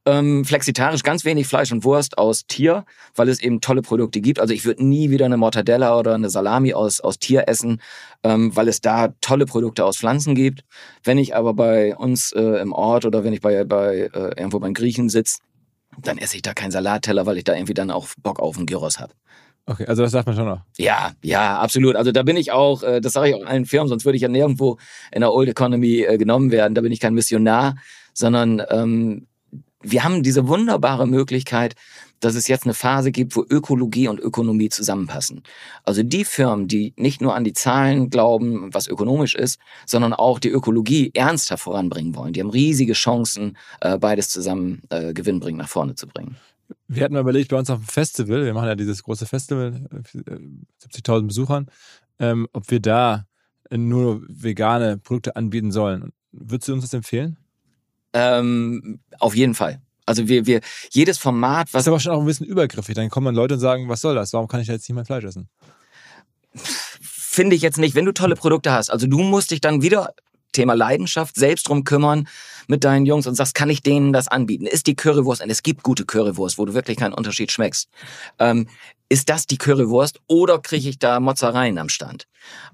Ähm, flexitarisch ganz wenig Fleisch und Wurst aus Tier, weil es eben tolle Produkte gibt. Also ich würde nie wieder eine Mortadella oder eine Salami aus, aus Tier essen, ähm, weil es da tolle Produkte aus Pflanzen gibt. Wenn ich aber bei uns äh, im Ort oder wenn ich bei, bei äh, irgendwo beim Griechen sitze, dann esse ich da keinen Salatteller, weil ich da irgendwie dann auch Bock auf einen Gyros habe. Okay, also das sagt man schon noch. Ja, ja, absolut. Also da bin ich auch, äh, das sage ich auch allen Firmen, sonst würde ich ja nirgendwo in der Old Economy äh, genommen werden. Da bin ich kein Missionar, sondern ähm, wir haben diese wunderbare Möglichkeit, dass es jetzt eine Phase gibt, wo Ökologie und Ökonomie zusammenpassen. Also die Firmen, die nicht nur an die Zahlen glauben, was ökonomisch ist, sondern auch die Ökologie ernster voranbringen wollen, die haben riesige Chancen, äh, beides zusammen äh, gewinnbringend nach vorne zu bringen. Wir hatten mal überlegt, bei uns auf dem Festival, wir machen ja dieses große Festival, 70.000 äh, Besuchern, ähm, ob wir da nur vegane Produkte anbieten sollen. Würdest du uns das empfehlen? Ähm, auf jeden Fall. Also wir, wir, jedes Format, was. Das ist aber schon auch ein bisschen übergriffig. Dann kommen dann Leute und sagen, was soll das? Warum kann ich da jetzt nicht mein Fleisch essen? Finde ich jetzt nicht, wenn du tolle Produkte hast. Also du musst dich dann wieder Thema Leidenschaft, selbst drum kümmern mit deinen Jungs und sagst, kann ich denen das anbieten? Ist die Currywurst, und es gibt gute Currywurst, wo du wirklich keinen Unterschied schmeckst. Ähm, ist das die Currywurst oder kriege ich da Mozzareien am Stand?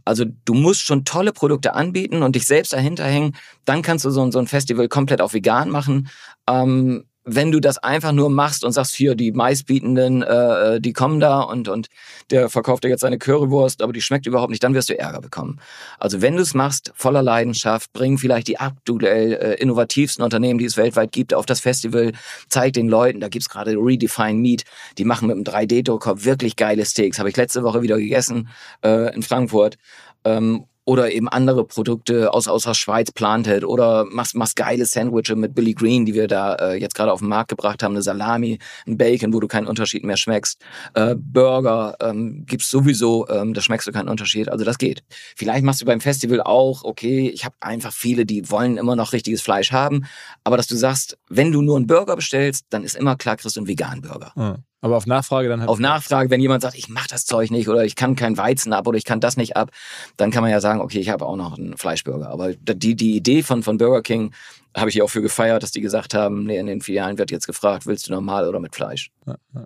Also du musst schon tolle Produkte anbieten und dich selbst dahinter hängen. Dann kannst du so, so ein Festival komplett auf vegan machen. Ähm, wenn du das einfach nur machst und sagst, hier, die meistbietenden, äh, äh, die kommen da und, und der verkauft dir jetzt seine Currywurst, aber die schmeckt überhaupt nicht, dann wirst du Ärger bekommen. Also wenn du es machst, voller Leidenschaft, bring vielleicht die aktuell äh, innovativsten Unternehmen, die es weltweit gibt, auf das Festival, zeig den Leuten, da gibt's gerade Redefine Meat, die machen mit einem 3D-Drucker wirklich geile Steaks, habe ich letzte Woche wieder gegessen äh, in Frankfurt. Ähm, oder eben andere Produkte aus, aus der Schweiz Planted oder machst, machst geile Sandwiches mit Billy Green, die wir da äh, jetzt gerade auf den Markt gebracht haben, eine Salami, ein Bacon, wo du keinen Unterschied mehr schmeckst, äh, Burger ähm, gibt's sowieso, ähm, da schmeckst du keinen Unterschied, also das geht. Vielleicht machst du beim Festival auch, okay, ich habe einfach viele, die wollen immer noch richtiges Fleisch haben, aber dass du sagst, wenn du nur einen Burger bestellst, dann ist immer klar, kriegst du einen veganen Burger. Mhm. Aber auf Nachfrage dann halt. Auf Nachfrage, wenn jemand sagt, ich mach das Zeug nicht oder ich kann kein Weizen ab oder ich kann das nicht ab, dann kann man ja sagen, okay, ich habe auch noch einen Fleischburger. Aber die, die Idee von, von Burger King habe ich hier auch für gefeiert, dass die gesagt haben, nee, in den Filialen wird jetzt gefragt, willst du normal oder mit Fleisch? Ja, ja.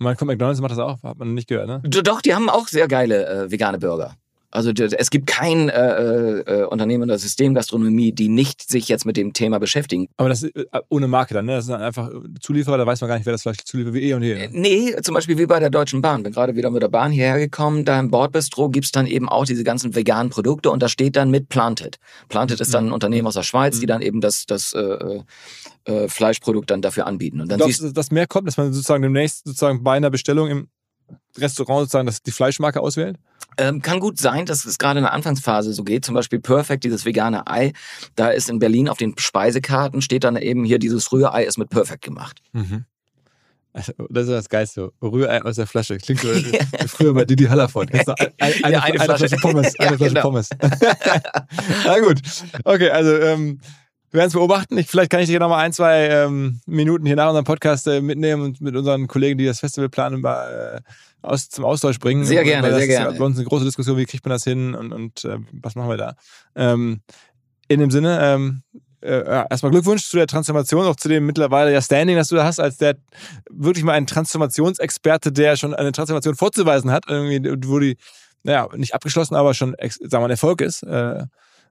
Man kommt McDonalds macht das auch, hat man nicht gehört, ne? Doch, die haben auch sehr geile äh, vegane Burger. Also es gibt kein äh, äh, Unternehmen in der Systemgastronomie, die nicht sich jetzt mit dem Thema beschäftigen. Aber das ist äh, ohne Marke dann, ne? Das sind einfach Zulieferer, da weiß man gar nicht, wer das vielleicht zuliefert, wie eh und je. Ne? Nee, zum Beispiel wie bei der Deutschen Bahn. Bin gerade wieder mit der Bahn hierher gekommen, da im Bordbistro gibt's dann eben auch diese ganzen veganen Produkte und da steht dann mit Planted. Planted ist dann ein mhm. Unternehmen aus der Schweiz, mhm. die dann eben das, das äh, äh, Fleischprodukt dann dafür anbieten. Und dann Glaubst du, dass mehr kommt, dass man sozusagen demnächst sozusagen bei einer Bestellung im Restaurant sozusagen das, die Fleischmarke auswählt? Ähm, kann gut sein, dass es gerade in der Anfangsphase so geht. Zum Beispiel Perfect, dieses vegane Ei. Da ist in Berlin auf den Speisekarten steht dann eben hier, dieses Rührei ist mit Perfect gemacht. Mhm. Also, das ist das Geilste. Rührei aus der Flasche. Klingt so früher bei Didi Hallerford. Eine, eine, ja, eine, Flasche. Flasche Pommes. Eine ja, Flasche genau. Pommes. Na gut. Okay, also ähm, wir werden es beobachten. Ich, vielleicht kann ich dir noch mal ein, zwei ähm, Minuten hier nach unserem Podcast äh, mitnehmen und mit unseren Kollegen, die das Festival planen, äh, aus, zum Austausch bringen. Sehr gerne, sehr gerne. Bei uns eine große Diskussion, wie kriegt man das hin und, und äh, was machen wir da. Ähm, in dem Sinne, ähm, äh, erstmal Glückwunsch zu der Transformation, auch zu dem mittlerweile ja Standing, das du da hast, als der wirklich mal ein Transformationsexperte, der schon eine Transformation vorzuweisen hat, irgendwie, wo die, naja, nicht abgeschlossen, aber schon, sagen wir mal, ein Erfolg ist. Äh,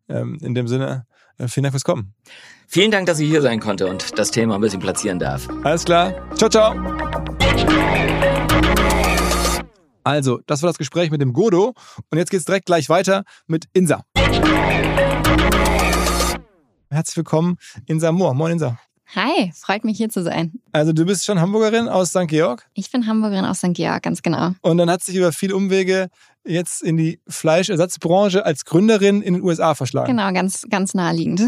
ähm, in dem Sinne vielen Dank fürs Kommen. Vielen Dank, dass ich hier sein konnte und das Thema ein bisschen platzieren darf. Alles klar. Ciao, ciao. Also, das war das Gespräch mit dem Godo. Und jetzt geht's direkt gleich weiter mit Insa. Herzlich willkommen, Insa Mohr. Moin, Insa. Hi, freut mich hier zu sein. Also du bist schon Hamburgerin aus St. Georg? Ich bin Hamburgerin aus St. Georg, ganz genau. Und dann hat sich über viele Umwege jetzt in die Fleischersatzbranche als Gründerin in den USA verschlagen. Genau, ganz, ganz naheliegend.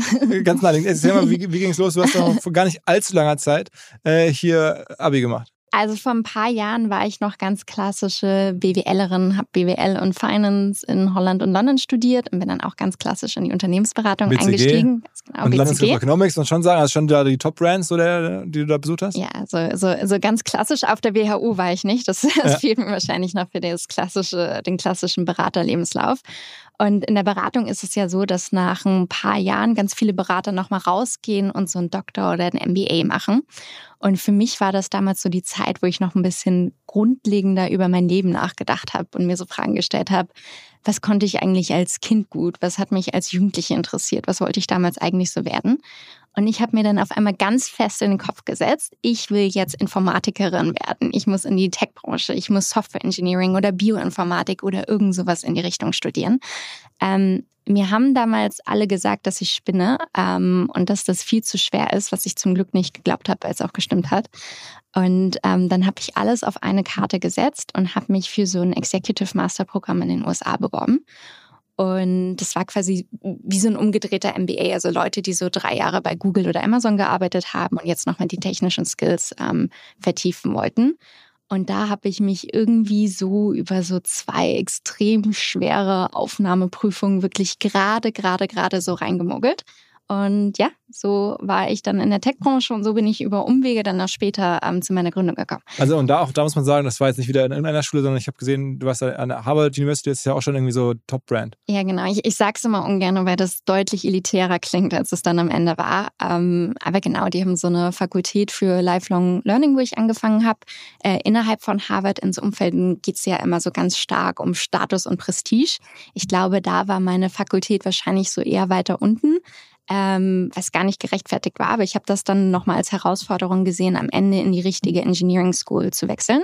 ganz naheliegend. Erzähl mal, wie, wie ging es los? Du hast doch vor gar nicht allzu langer Zeit äh, hier Abi gemacht. Also vor ein paar Jahren war ich noch ganz klassische BWLerin, habe BWL und Finance in Holland und London studiert und bin dann auch ganz klassisch in die Unternehmensberatung BCG. eingestiegen. Genau, und BCG. London Economics und schon sagen, also schon da die Top-Brands, so die du da besucht hast? Ja, so, so, so ganz klassisch auf der WHU war ich nicht. Das, das ja. fehlt mir wahrscheinlich noch für das klassische, den klassischen Beraterlebenslauf. Und in der Beratung ist es ja so, dass nach ein paar Jahren ganz viele Berater nochmal rausgehen und so einen Doktor oder ein MBA machen. Und für mich war das damals so die Zeit, wo ich noch ein bisschen grundlegender über mein Leben nachgedacht habe und mir so Fragen gestellt habe, was konnte ich eigentlich als Kind gut? Was hat mich als Jugendliche interessiert? Was wollte ich damals eigentlich so werden? Und ich habe mir dann auf einmal ganz fest in den Kopf gesetzt, ich will jetzt Informatikerin werden. Ich muss in die Tech-Branche, ich muss Software Engineering oder Bioinformatik oder irgend sowas in die Richtung studieren. Ähm, mir haben damals alle gesagt, dass ich spinne ähm, und dass das viel zu schwer ist, was ich zum Glück nicht geglaubt habe, weil es auch gestimmt hat. Und ähm, dann habe ich alles auf eine Karte gesetzt und habe mich für so ein Executive Master Programm in den USA beworben. Und das war quasi wie so ein umgedrehter MBA, also Leute, die so drei Jahre bei Google oder Amazon gearbeitet haben und jetzt nochmal die technischen Skills ähm, vertiefen wollten. Und da habe ich mich irgendwie so über so zwei extrem schwere Aufnahmeprüfungen wirklich gerade, gerade, gerade so reingemogelt. Und ja, so war ich dann in der Tech-Branche und so bin ich über Umwege dann noch später ähm, zu meiner Gründung gekommen. Also und da auch, da muss man sagen, das war jetzt nicht wieder in irgendeiner Schule, sondern ich habe gesehen, du warst an der Harvard University, das ist ja auch schon irgendwie so Top-Brand. Ja, genau. Ich, ich sage es immer ungern, weil das deutlich elitärer klingt, als es dann am Ende war. Ähm, aber genau, die haben so eine Fakultät für Lifelong Learning, wo ich angefangen habe. Äh, innerhalb von Harvard ins Umfeld geht es ja immer so ganz stark um Status und Prestige. Ich glaube, da war meine Fakultät wahrscheinlich so eher weiter unten ähm, was gar nicht gerechtfertigt war. Aber ich habe das dann nochmal als Herausforderung gesehen, am Ende in die richtige Engineering School zu wechseln.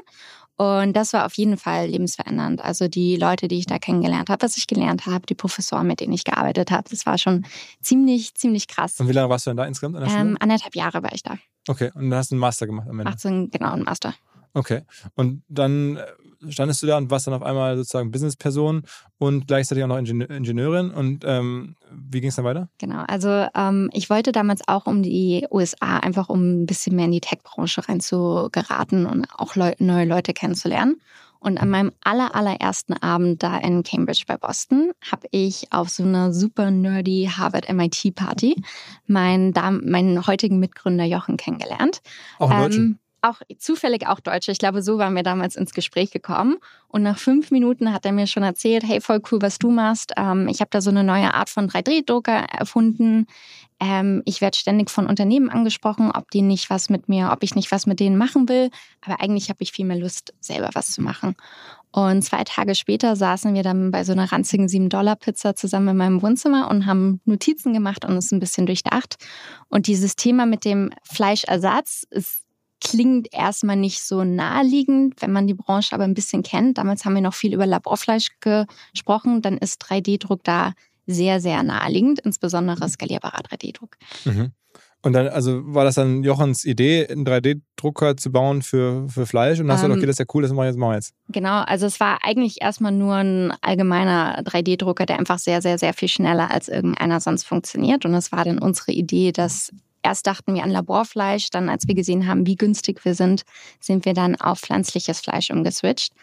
Und das war auf jeden Fall lebensverändernd. Also die Leute, die ich da kennengelernt habe, was ich gelernt habe, die Professoren, mit denen ich gearbeitet habe, das war schon ziemlich, ziemlich krass. Und wie lange warst du denn da insgesamt an der Schule? Ähm, anderthalb Jahre war ich da. Okay, und dann hast du einen Master gemacht am Ende? 18, genau, einen Master. Okay. Und dann äh, standest du da und warst dann auf einmal sozusagen Businessperson und gleichzeitig auch noch Ingenieurin. Und ähm, wie ging es dann weiter? Genau, also ähm, ich wollte damals auch um die USA, einfach um ein bisschen mehr in die Tech-Branche reinzugeraten und auch Leu neue Leute kennenzulernen. Und an meinem aller, allerersten Abend da in Cambridge bei Boston habe ich auf so einer super nerdy Harvard MIT Party meinen, meinen heutigen Mitgründer Jochen kennengelernt. Auch einen ähm, auch zufällig auch Deutsche. Ich glaube, so waren wir damals ins Gespräch gekommen. Und nach fünf Minuten hat er mir schon erzählt, hey, voll cool, was du machst. Ähm, ich habe da so eine neue Art von 3D-Drucker erfunden. Ähm, ich werde ständig von Unternehmen angesprochen, ob die nicht was mit mir, ob ich nicht was mit denen machen will. Aber eigentlich habe ich viel mehr Lust, selber was zu machen. Und zwei Tage später saßen wir dann bei so einer ranzigen 7-Dollar-Pizza zusammen in meinem Wohnzimmer und haben Notizen gemacht und es ein bisschen durchdacht. Und dieses Thema mit dem Fleischersatz ist klingt erstmal nicht so naheliegend, wenn man die Branche aber ein bisschen kennt. Damals haben wir noch viel über Laborfleisch gesprochen. Dann ist 3D-Druck da sehr, sehr naheliegend, insbesondere skalierbarer 3D-Druck. Mhm. Und dann, also war das dann Jochens Idee, einen 3D-Drucker zu bauen für, für Fleisch? Und dann hast du ähm, okay, das ist ja cool, das machen wir jetzt, machen wir jetzt. Genau, also es war eigentlich erstmal nur ein allgemeiner 3D-Drucker, der einfach sehr, sehr, sehr viel schneller als irgendeiner sonst funktioniert. Und es war dann unsere Idee, dass Erst dachten wir an Laborfleisch, dann als wir gesehen haben, wie günstig wir sind, sind wir dann auf pflanzliches Fleisch umgeswitcht.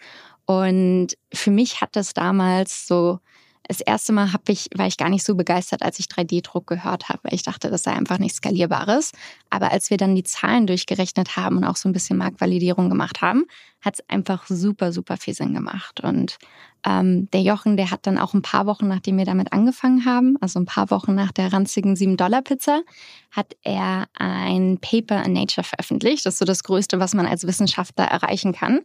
Und für mich hat das damals so das erste Mal ich, war ich gar nicht so begeistert, als ich 3D-Druck gehört habe, weil ich dachte, das sei einfach nichts Skalierbares. Aber als wir dann die Zahlen durchgerechnet haben und auch so ein bisschen Marktvalidierung gemacht haben, hat es einfach super, super viel Sinn gemacht. Und ähm, der Jochen, der hat dann auch ein paar Wochen, nachdem wir damit angefangen haben, also ein paar Wochen nach der ranzigen 7-Dollar-Pizza, hat er ein Paper in Nature veröffentlicht. Das ist so das Größte, was man als Wissenschaftler erreichen kann.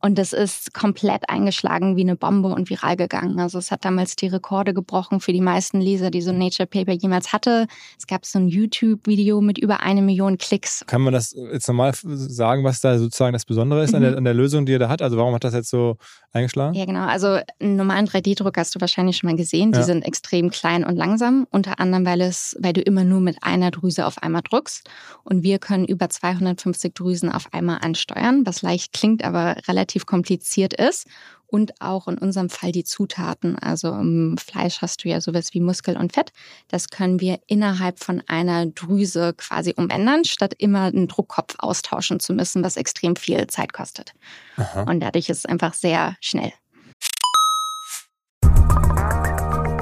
Und das ist komplett eingeschlagen wie eine Bombe und viral gegangen. Also es hat damals die Rekorde gebrochen für die meisten Leser, die so ein Nature Paper jemals hatte. Es gab so ein YouTube-Video mit über eine Million Klicks. Kann man das jetzt normal sagen, was da sozusagen das Besondere ist mhm. an, der, an der Lösung, die ihr da hat? Also warum hat das jetzt so eingeschlagen? Ja, genau. Also einen normalen 3D-Druck hast du wahrscheinlich schon mal gesehen. Die ja. sind extrem klein und langsam. Unter anderem, weil, es, weil du immer nur mit einer Drüse auf einmal druckst. Und wir können über 250 Drüsen auf einmal ansteuern, was leicht klingt, aber relativ kompliziert ist. Und auch in unserem Fall die Zutaten. Also im Fleisch hast du ja sowas wie Muskel und Fett. Das können wir innerhalb von einer Drüse quasi umändern, statt immer einen Druckkopf austauschen zu müssen, was extrem viel Zeit kostet. Aha. Und dadurch ist es einfach sehr schnell.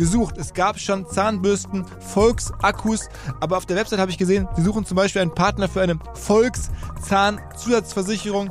gesucht. Es gab schon Zahnbürsten, Volksakkus, aber auf der Website habe ich gesehen, sie suchen zum Beispiel einen Partner für eine Volkszahnzusatzversicherung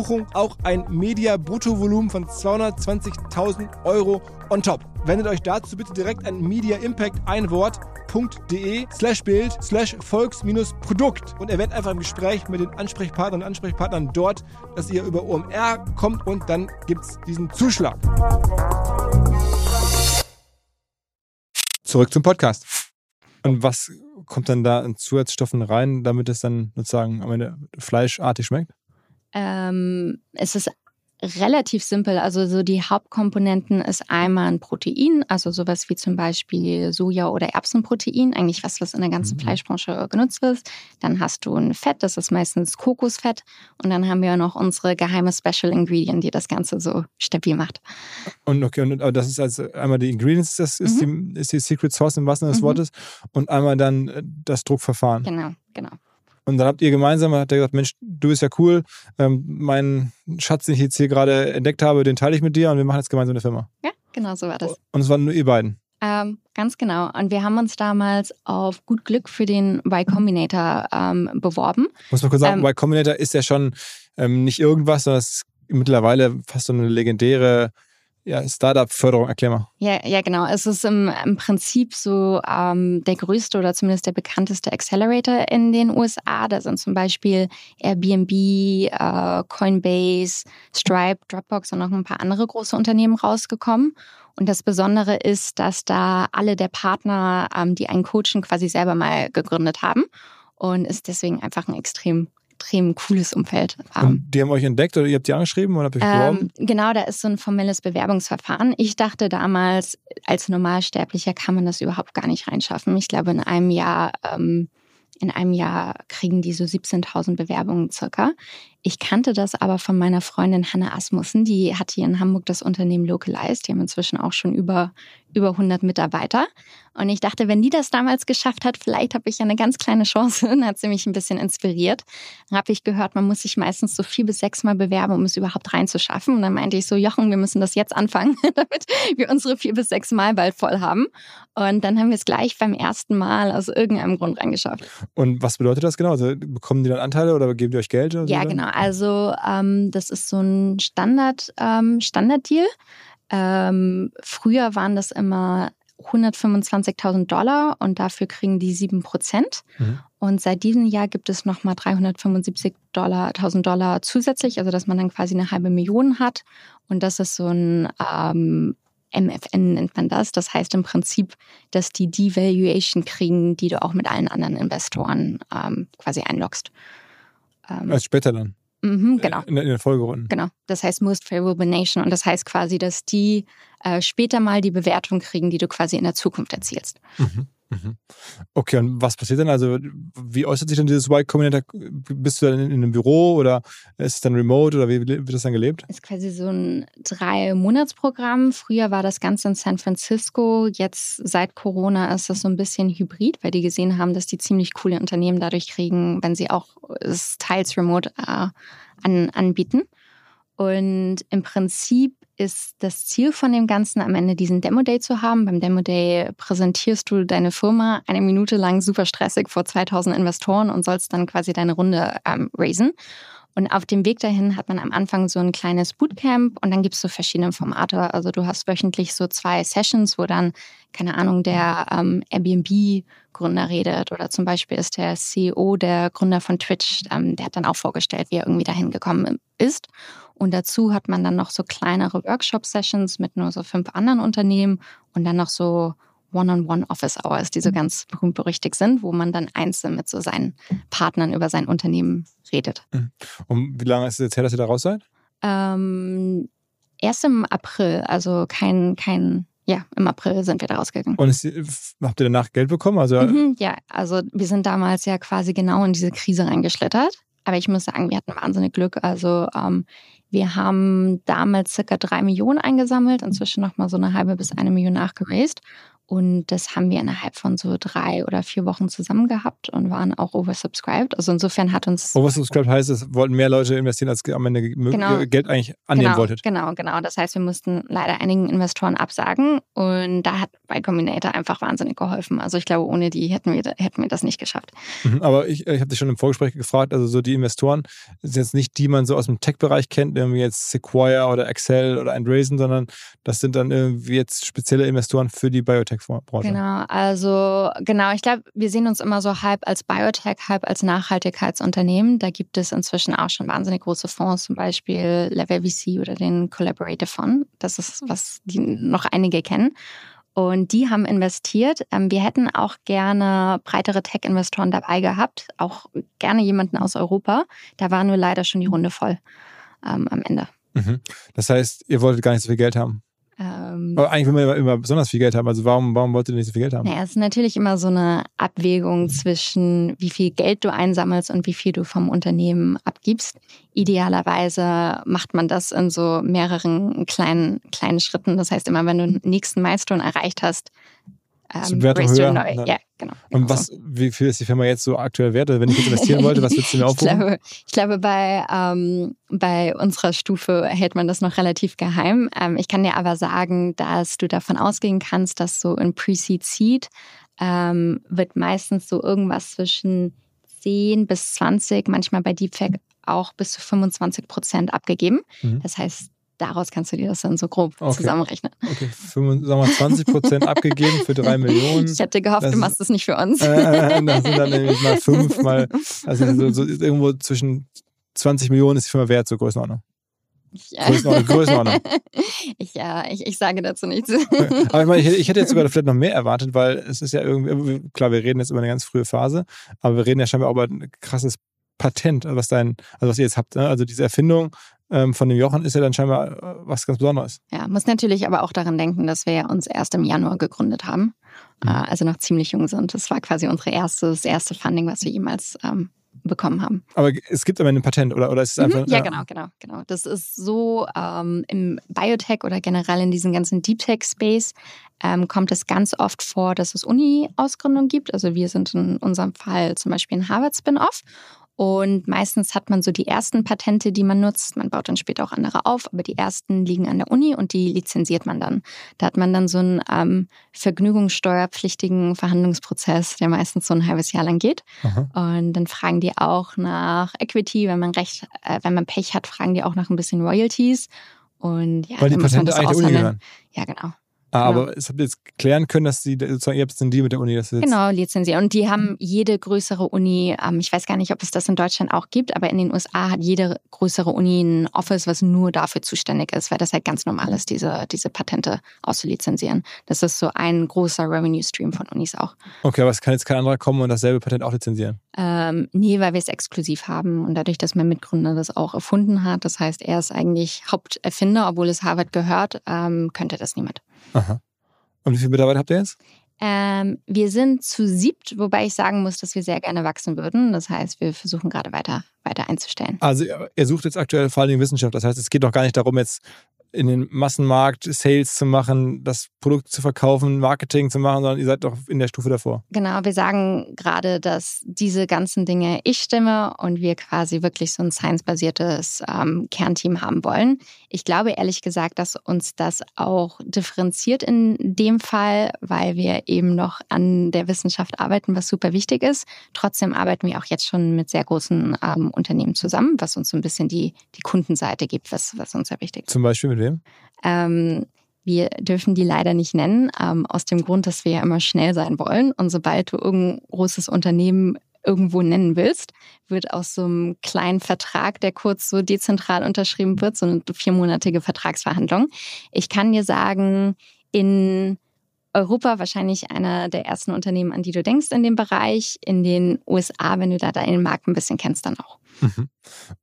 auch ein Media-Bruttovolumen von 220.000 Euro on top. Wendet euch dazu bitte direkt an Media Impact ein Wort www.volks-produkt.de slash Bild slash Volks-Produkt und erwähnt einfach im Gespräch mit den Ansprechpartnern und Ansprechpartnern dort, dass ihr über OMR kommt und dann gibt es diesen Zuschlag. Zurück zum Podcast. Und was kommt dann da an Zusatzstoffen rein, damit es dann sozusagen am Ende fleischartig schmeckt? Ähm, es ist relativ simpel. Also so die Hauptkomponenten ist einmal ein Protein, also sowas wie zum Beispiel Soja- oder Erbsenprotein, eigentlich was, was in der ganzen mhm. Fleischbranche genutzt wird. Dann hast du ein Fett, das ist meistens Kokosfett. Und dann haben wir noch unsere geheime Special Ingredient, die das Ganze so stabil macht. Und okay, und das ist also einmal die Ingredients, das ist, mhm. die, ist die Secret Sauce im wahrsten Sinne des mhm. Wortes. Und einmal dann das Druckverfahren. Genau, genau. Und dann habt ihr gemeinsam, hat er gesagt, Mensch, du bist ja cool, ähm, mein Schatz, den ich jetzt hier gerade entdeckt habe, den teile ich mit dir und wir machen jetzt gemeinsam eine Firma. Ja, genau so war das. Und es waren nur ihr beiden. Ähm, ganz genau. Und wir haben uns damals auf gut Glück für den Y Combinator ähm, beworben. Muss man kurz sagen, ähm, Y Combinator ist ja schon ähm, nicht irgendwas, sondern es ist mittlerweile fast so eine legendäre ja, Startup-Förderung, erklär mal. Ja, ja, genau. Es ist im, im Prinzip so ähm, der größte oder zumindest der bekannteste Accelerator in den USA. Da sind zum Beispiel Airbnb, äh, Coinbase, Stripe, Dropbox und noch ein paar andere große Unternehmen rausgekommen. Und das Besondere ist, dass da alle der Partner, ähm, die einen coachen, quasi selber mal gegründet haben und ist deswegen einfach ein extrem extrem cooles Umfeld. Und die haben euch entdeckt oder ihr habt die angeschrieben oder habt ihr beworben? Ähm, genau, da ist so ein formelles Bewerbungsverfahren. Ich dachte damals, als Normalsterblicher kann man das überhaupt gar nicht reinschaffen. Ich glaube, in einem Jahr ähm, in einem Jahr kriegen die so 17.000 Bewerbungen circa. Ich kannte das aber von meiner Freundin Hanna Asmussen, die hat hier in Hamburg das Unternehmen Localized. Die haben inzwischen auch schon über, über 100 Mitarbeiter. Und ich dachte, wenn die das damals geschafft hat, vielleicht habe ich ja eine ganz kleine Chance. Dann hat sie mich ein bisschen inspiriert. Dann habe ich gehört, man muss sich meistens so vier bis sechs Mal bewerben, um es überhaupt reinzuschaffen. Und dann meinte ich so, Jochen, wir müssen das jetzt anfangen, damit wir unsere vier bis sechs Mal bald voll haben. Und dann haben wir es gleich beim ersten Mal aus irgendeinem Grund reingeschafft. Und was bedeutet das genau? Also bekommen die dann Anteile oder geben die euch Geld? ja, genau. Also ähm, das ist so ein Standard, ähm, Standarddeal. Ähm, früher waren das immer 125.000 Dollar und dafür kriegen die 7 Prozent. Mhm. Und seit diesem Jahr gibt es nochmal 375.000 Dollar, Dollar zusätzlich, also dass man dann quasi eine halbe Million hat. Und das ist so ein ähm, MFN nennt man das. Das heißt im Prinzip, dass die Devaluation kriegen, die du auch mit allen anderen Investoren ähm, quasi einloggst. Ähm, also später dann? Mhm, genau. In, in den Folgerunden. Genau. Das heißt Most Favorable Nation. Und das heißt quasi, dass die äh, später mal die Bewertung kriegen, die du quasi in der Zukunft erzielst. Mhm. Mhm. Okay, und was passiert dann? Also, wie äußert sich dann dieses Y Combinator? Bist du dann in einem Büro oder ist es dann remote oder wie wird das dann gelebt? Ist quasi so ein Drei-Monats-Programm. Früher war das Ganze in San Francisco. Jetzt seit Corona ist das so ein bisschen hybrid, weil die gesehen haben, dass die ziemlich coole Unternehmen dadurch kriegen, wenn sie auch es teils remote äh, an, anbieten. Und im Prinzip ist das Ziel von dem Ganzen, am Ende diesen Demo Day zu haben. Beim Demo Day präsentierst du deine Firma eine Minute lang super stressig vor 2000 Investoren und sollst dann quasi deine Runde ähm, raisen. Und auf dem Weg dahin hat man am Anfang so ein kleines Bootcamp und dann gibt es so verschiedene Formate. Also du hast wöchentlich so zwei Sessions, wo dann, keine Ahnung, der ähm, Airbnb-Gründer redet oder zum Beispiel ist der CEO, der Gründer von Twitch, ähm, der hat dann auch vorgestellt, wie er irgendwie dahin gekommen ist. Und dazu hat man dann noch so kleinere Workshop-Sessions mit nur so fünf anderen Unternehmen und dann noch so One-on-One-Office-Hours, die so mhm. ganz berühmt-berüchtigt sind, wo man dann einzeln mit so seinen Partnern über sein Unternehmen redet. Mhm. Und wie lange ist es jetzt her, dass ihr da raus seid? Ähm, erst im April, also kein, kein, ja, im April sind wir da rausgegangen. Und ist, habt ihr danach Geld bekommen? Also, mhm, ja, also wir sind damals ja quasi genau in diese Krise reingeschlittert. Aber ich muss sagen, wir hatten wahnsinnig Glück. Also ähm, wir haben damals circa drei Millionen eingesammelt, inzwischen nochmal so eine halbe bis eine Million nachgeraced. Und das haben wir innerhalb von so drei oder vier Wochen zusammen gehabt und waren auch oversubscribed. Also insofern hat uns. Oversubscribed heißt, es wollten mehr Leute investieren, als am Ende genau, Geld eigentlich annehmen genau, wolltet. Genau, genau. Das heißt, wir mussten leider einigen Investoren absagen und da hat Y Combinator einfach wahnsinnig geholfen. Also ich glaube, ohne die hätten wir, hätten wir das nicht geschafft. Mhm, aber ich, ich habe dich schon im Vorgespräch gefragt, also so die Investoren sind jetzt nicht die, man so aus dem Tech-Bereich kennt, irgendwie jetzt Sequoia oder Excel oder Andreessen, sondern das sind dann irgendwie jetzt spezielle Investoren für die Biotech. Branche. Genau, also genau, ich glaube, wir sehen uns immer so halb als Biotech, halb als Nachhaltigkeitsunternehmen. Da gibt es inzwischen auch schon wahnsinnig große Fonds, zum Beispiel Level VC oder den Collaborative Fund. Das ist, was die noch einige kennen. Und die haben investiert. Ähm, wir hätten auch gerne breitere Tech-Investoren dabei gehabt, auch gerne jemanden aus Europa. Da war nur leider schon die Runde voll ähm, am Ende. Mhm. Das heißt, ihr wolltet gar nicht so viel Geld haben? Ähm, Aber eigentlich will man immer, immer, besonders viel Geld haben. Also warum, warum wollt ihr nicht so viel Geld haben? Naja, es ist natürlich immer so eine Abwägung zwischen, wie viel Geld du einsammelst und wie viel du vom Unternehmen abgibst. Idealerweise macht man das in so mehreren kleinen, kleinen Schritten. Das heißt, immer wenn du den nächsten Milestone erreicht hast, ähm, Wertung höher. Neu. Ja, genau. Und was, so. wie viel ist die Firma jetzt so aktuell wert? Also wenn ich jetzt investieren wollte, was würdest du mir aufrufen? Ich glaube, ich glaube bei, ähm, bei unserer Stufe hält man das noch relativ geheim. Ähm, ich kann dir aber sagen, dass du davon ausgehen kannst, dass so in Pre-Seed Seed ähm, wird meistens so irgendwas zwischen 10 bis 20, manchmal bei Deepfake auch bis zu 25 Prozent abgegeben. Mhm. Das heißt, daraus kannst du dir das dann so grob okay. zusammenrechnen. Okay, 20 Prozent abgegeben für drei Millionen. Ich hätte gehofft, das du machst es nicht für uns. Äh, das sind dann nämlich mal fünf, mal, also so, so irgendwo zwischen 20 Millionen ist die Firma wert, so Größenordnung. Ja. Größenordnung. Größenordnung. ich, ja, ich, ich sage dazu nichts. aber ich, meine, ich, ich hätte jetzt sogar vielleicht noch mehr erwartet, weil es ist ja irgendwie, klar, wir reden jetzt über eine ganz frühe Phase, aber wir reden ja scheinbar auch über ein krasses Patent, was dein, also was ihr jetzt habt, ne? also diese Erfindung ähm, von dem Jochen ist ja dann scheinbar äh, was ganz Besonderes. Ja, muss natürlich aber auch daran denken, dass wir uns erst im Januar gegründet haben, mhm. äh, also noch ziemlich jung sind. Das war quasi unser erstes, erste Funding, was wir jemals ähm, bekommen haben. Aber es gibt aber ein Patent, oder, oder ist es mhm. einfach. Mhm, ja, ja, genau, genau, genau. Das ist so ähm, im Biotech oder generell in diesem ganzen Deep Tech-Space ähm, kommt es ganz oft vor, dass es Uni-Ausgründungen gibt. Also wir sind in unserem Fall zum Beispiel ein Harvard-Spin-Off. Und meistens hat man so die ersten Patente, die man nutzt. Man baut dann später auch andere auf, aber die ersten liegen an der Uni und die lizenziert man dann. Da hat man dann so einen ähm, vergnügungssteuerpflichtigen Verhandlungsprozess, der meistens so ein halbes Jahr lang geht. Aha. Und dann fragen die auch nach Equity, wenn man recht, äh, wenn man Pech hat, fragen die auch nach ein bisschen Royalties. Und ja, Weil die Patente eigentlich der Uni gehören. Ja, genau. Ah, Genau. aber es habt ihr jetzt klären können, dass sie sozusagen, ihr habt jetzt einen Deal mit der Uni, das ist jetzt. Genau, lizenzieren. Und die haben jede größere Uni, ähm, ich weiß gar nicht, ob es das in Deutschland auch gibt, aber in den USA hat jede größere Uni ein Office, was nur dafür zuständig ist, weil das halt ganz normal ist, diese, diese Patente auszulizenzieren. Das ist so ein großer Revenue Stream von Unis auch. Okay, aber es kann jetzt kein anderer kommen und dasselbe Patent auch lizenzieren. Ähm, nee, weil wir es exklusiv haben und dadurch, dass mein Mitgründer das auch erfunden hat, das heißt, er ist eigentlich Haupterfinder, obwohl es Harvard gehört, ähm, könnte das niemand. Aha. Und wie viele Mitarbeiter habt ihr jetzt? Ähm, wir sind zu siebt, wobei ich sagen muss, dass wir sehr gerne wachsen würden. Das heißt, wir versuchen gerade weiter, weiter einzustellen. Also ihr sucht jetzt aktuell vor allen Dingen Wissenschaft. Das heißt, es geht doch gar nicht darum, jetzt in den Massenmarkt Sales zu machen, das Produkt zu verkaufen, Marketing zu machen, sondern ihr seid doch in der Stufe davor. Genau, wir sagen gerade, dass diese ganzen Dinge ich stimme und wir quasi wirklich so ein science-basiertes ähm, Kernteam haben wollen. Ich glaube ehrlich gesagt, dass uns das auch differenziert in dem Fall, weil wir eben noch an der Wissenschaft arbeiten, was super wichtig ist. Trotzdem arbeiten wir auch jetzt schon mit sehr großen ähm, Unternehmen zusammen, was uns so ein bisschen die, die Kundenseite gibt, was, was uns sehr wichtig ist. Zum Beispiel mit wem? Ähm, wir dürfen die leider nicht nennen, ähm, aus dem Grund, dass wir ja immer schnell sein wollen. Und sobald du irgendein großes Unternehmen irgendwo nennen willst, wird aus so einem kleinen Vertrag, der kurz so dezentral unterschrieben wird, so eine viermonatige Vertragsverhandlung. Ich kann dir sagen, in Europa wahrscheinlich einer der ersten Unternehmen, an die du denkst in dem Bereich. In den USA, wenn du da deinen Markt ein bisschen kennst, dann auch. Mhm.